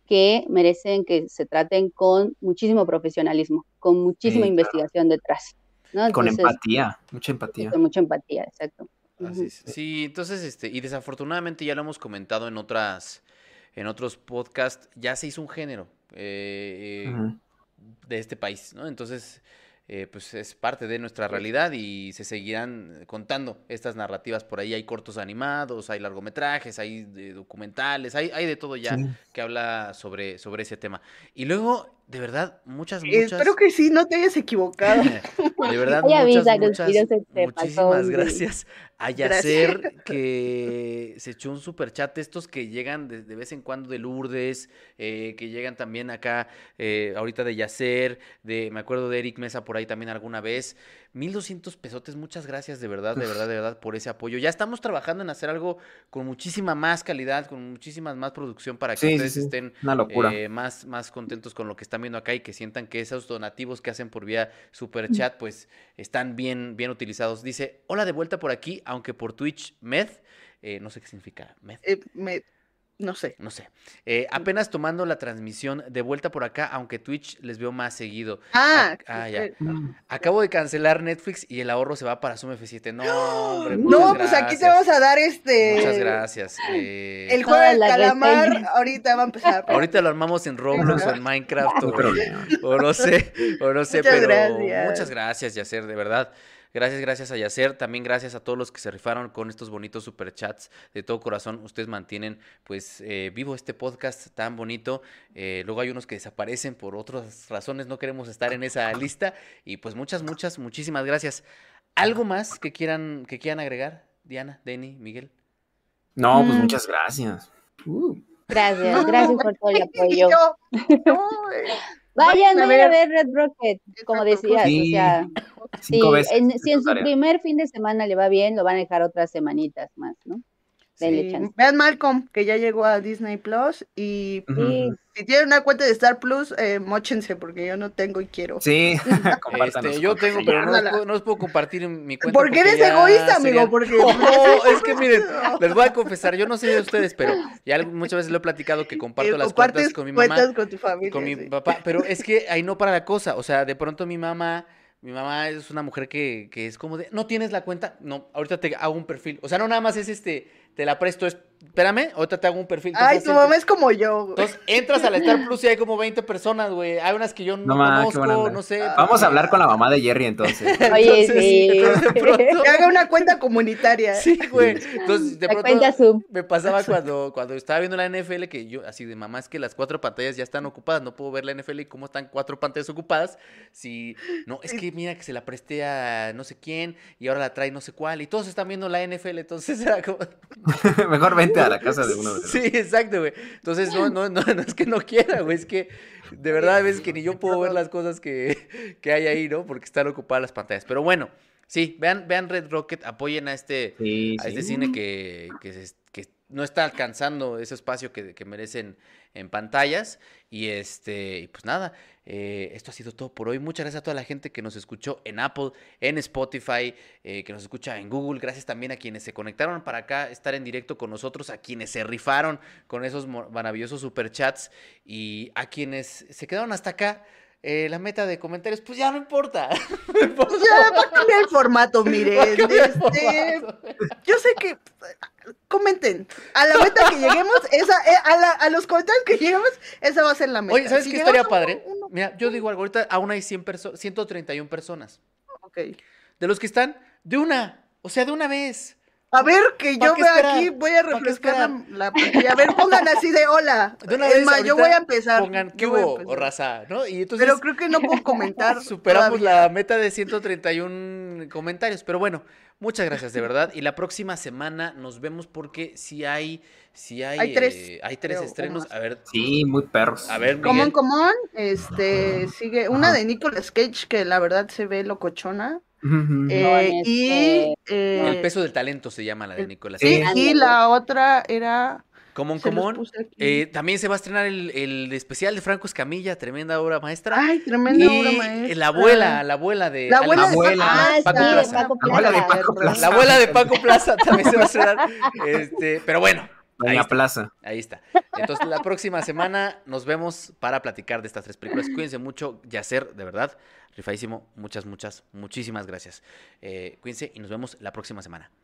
que merecen que se traten con muchísimo profesionalismo, con muchísima Sí, claro. investigación detrás, ¿no? Con empatía, mucha empatía. Con mucha empatía, exacto. Así es. Sí, entonces, este, y desafortunadamente ya lo hemos comentado en otras, en otros podcasts, ya se hizo un género eh, eh, de este país, ¿no? Entonces, eh, pues es parte de nuestra realidad y se seguirán contando estas narrativas por ahí. Hay cortos animados, hay largometrajes, hay documentales, hay, hay de todo ya Sí. que habla sobre, sobre ese tema. Y luego, de verdad, muchas, muchas... Espero que sí, no te hayas equivocado. De verdad, Ay, muchas, muchas, muchísimas güey. gracias a Yacer que se echó un super chat estos que llegan de, de vez en cuando de Lourdes, eh, que llegan también acá eh, ahorita de Yacer, de, me acuerdo de Eric Mesa por ahí también alguna vez. 1200 pesotes, muchas gracias de verdad, de verdad, de verdad por ese apoyo. Ya estamos trabajando en hacer algo con muchísima más calidad, con muchísimas más producción para que Sí, ustedes sí. estén Una locura. eh, más, más contentos con lo que están viendo acá y que sientan que esos donativos que hacen por vía super chat, pues están bien, bien utilizados. Dice, hola de vuelta por aquí, aunque por Twitch, Med, eh, no sé qué significa Med, Eh, me- no sé. no sé. Eh, apenas tomando la transmisión de vuelta por acá, aunque Twitch les veo más seguido. Ah, ah, ya. eh, Mm. Acabo de cancelar Netflix y el ahorro se va para Zoom F7. No, hombre, No, pues aquí te vamos a dar este. Muchas gracias. eh, El juego del calamar, ahorita va a empezar. Ahorita lo armamos en Roblox o en Minecraft o, no sé, o no sé, Muchas pero gracias. muchas gracias, Yacer, de verdad. Gracias, gracias a Yacer. También gracias a todos los que se rifaron con estos bonitos superchats. De todo corazón, ustedes mantienen pues eh, vivo este podcast tan bonito. Eh, luego hay unos que desaparecen por otras razones, no queremos estar en esa lista. Y pues muchas, muchas, muchísimas gracias. ¿Algo más que quieran, que quieran agregar? Diana, Denny, Miguel. No, pues Mm. muchas gracias. Uh, Gracias, No, gracias por todo el apoyo. No, eh, Vayan, Vayan a ver. Red Rocket, como decías, o sea, sí, veces. en- si en su tarea. primer fin de semana le va bien, lo van a dejar otras semanitas más, ¿no? Denle sí, chance. Vean Malcolm, que ya llegó a Disney Plus. Y si tienen una cuenta de Star Plus, eh, mochense, porque yo no tengo y quiero. Sí. Este, yo tengo, pero no, los Compártala. puedo- no puedo compartir en mi cuenta. ¿Por qué porque eres egoísta, amigo? Porque No, es que miren, les voy a confesar, yo no sé de ustedes, pero ya muchas veces lo he platicado que comparto Eh, las cuentas con mi mamá, cuentas con tu familia. con mi sí. papá, pero es que ahí no para la cosa, o sea, de pronto mi mamá, mi mamá es una mujer que, que es como de, no tienes la cuenta, no, ahorita te hago un perfil, o sea, no nada más es este, te la presto, es, espérame, ahorita te hago un perfil. Ay, tu mamá es como yo. güey. Entonces entras a la Star Plus y hay como 20 personas, güey, hay unas que yo no, ma, conozco, no sé. Vamos a hablar con la mamá de Jerry entonces. Oye, Entonces, sí. entonces, de pronto- Que haga una cuenta comunitaria. Sí, güey. Entonces, de la pronto cuenta Zoom. me pasaba cuando, cuando estaba viendo la NFL que yo, así de mamá, es que las cuatro pantallas ya están ocupadas, no puedo ver la NFL y cómo están cuatro pantallas ocupadas. Si, no, es que mira que se la presté a no sé quién y ahora la trae no sé cuál y todos están viendo la NFL, entonces era como, Mejor vente vete a la casa de uno de los. Sí, exacto, güey. Entonces, no, no, no, no es que no quiera, güey, es que de verdad a veces que ni yo puedo ver las cosas que, que hay ahí, ¿no? Porque están ocupadas las pantallas. Pero bueno, sí, vean, vean Red Rocket, apoyen a este, Sí, a sí. este cine que, que, se- que no está alcanzando ese espacio que, que merecen en pantallas. Y este, pues nada, eh, esto ha sido todo por hoy. Muchas gracias a toda la gente que nos escuchó en Apple, en Spotify, eh, que nos escucha en Google. Gracias también a quienes se conectaron para acá, estar en directo con nosotros, a quienes se rifaron con esos maravillosos superchats y a quienes se quedaron hasta acá. Eh, la meta de comentarios, pues ya no importa. Ya va a cambiar el formato, miren. Este, yo sé que comenten a la meta que lleguemos, esa, eh, a, la- a los comentarios que lleguemos, esa va a ser la meta. Oye, ¿sabes Si qué estaría padre? uno- uno- Mira, yo digo algo, ahorita aún hay 100 perso- 131 personas. ok. De los que están, de una, o sea, de una vez. A ver, que ¿Pa' yo vea aquí, voy a ¿Pa' qué refrescar la. A ver, pongan así de hola. De una vez más, yo voy a empezar. Pongan, ¿qué hubo, raza? ¿No? Y entonces Pero creo que no puedo comentar. superamos todavía. la meta de 131 comentarios. Pero bueno, muchas gracias, de verdad. Y la próxima semana nos vemos porque si hay, si hay, Hay tres, eh, hay tres creo, estrenos. A ver, Sí, muy perros. a ver, Común, común, este, sigue una Ajá. de Nicolas Cage que la verdad se ve locochona. Eh, este, y eh, El peso del talento se llama la de Nicolás. sí, y la otra era Común, común. Eh, también se va a estrenar el, el especial de Franco Escamilla, tremenda obra maestra. Ay, tremenda y obra maestra. la abuela, la abuela de La abuela de abuela. Ah, Paco Plaza. La abuela de. Paco Plaza. La abuela de Paco Plaza también se va a estrenar. Este, pero bueno, ahí Doña está. Plaza. Ahí está. Entonces, la próxima semana nos vemos para platicar de estas tres películas. Cuídense mucho, Yacer, de verdad. Rifadísimo. Muchas, muchas, muchísimas gracias. Eh, cuídense y nos vemos la próxima semana.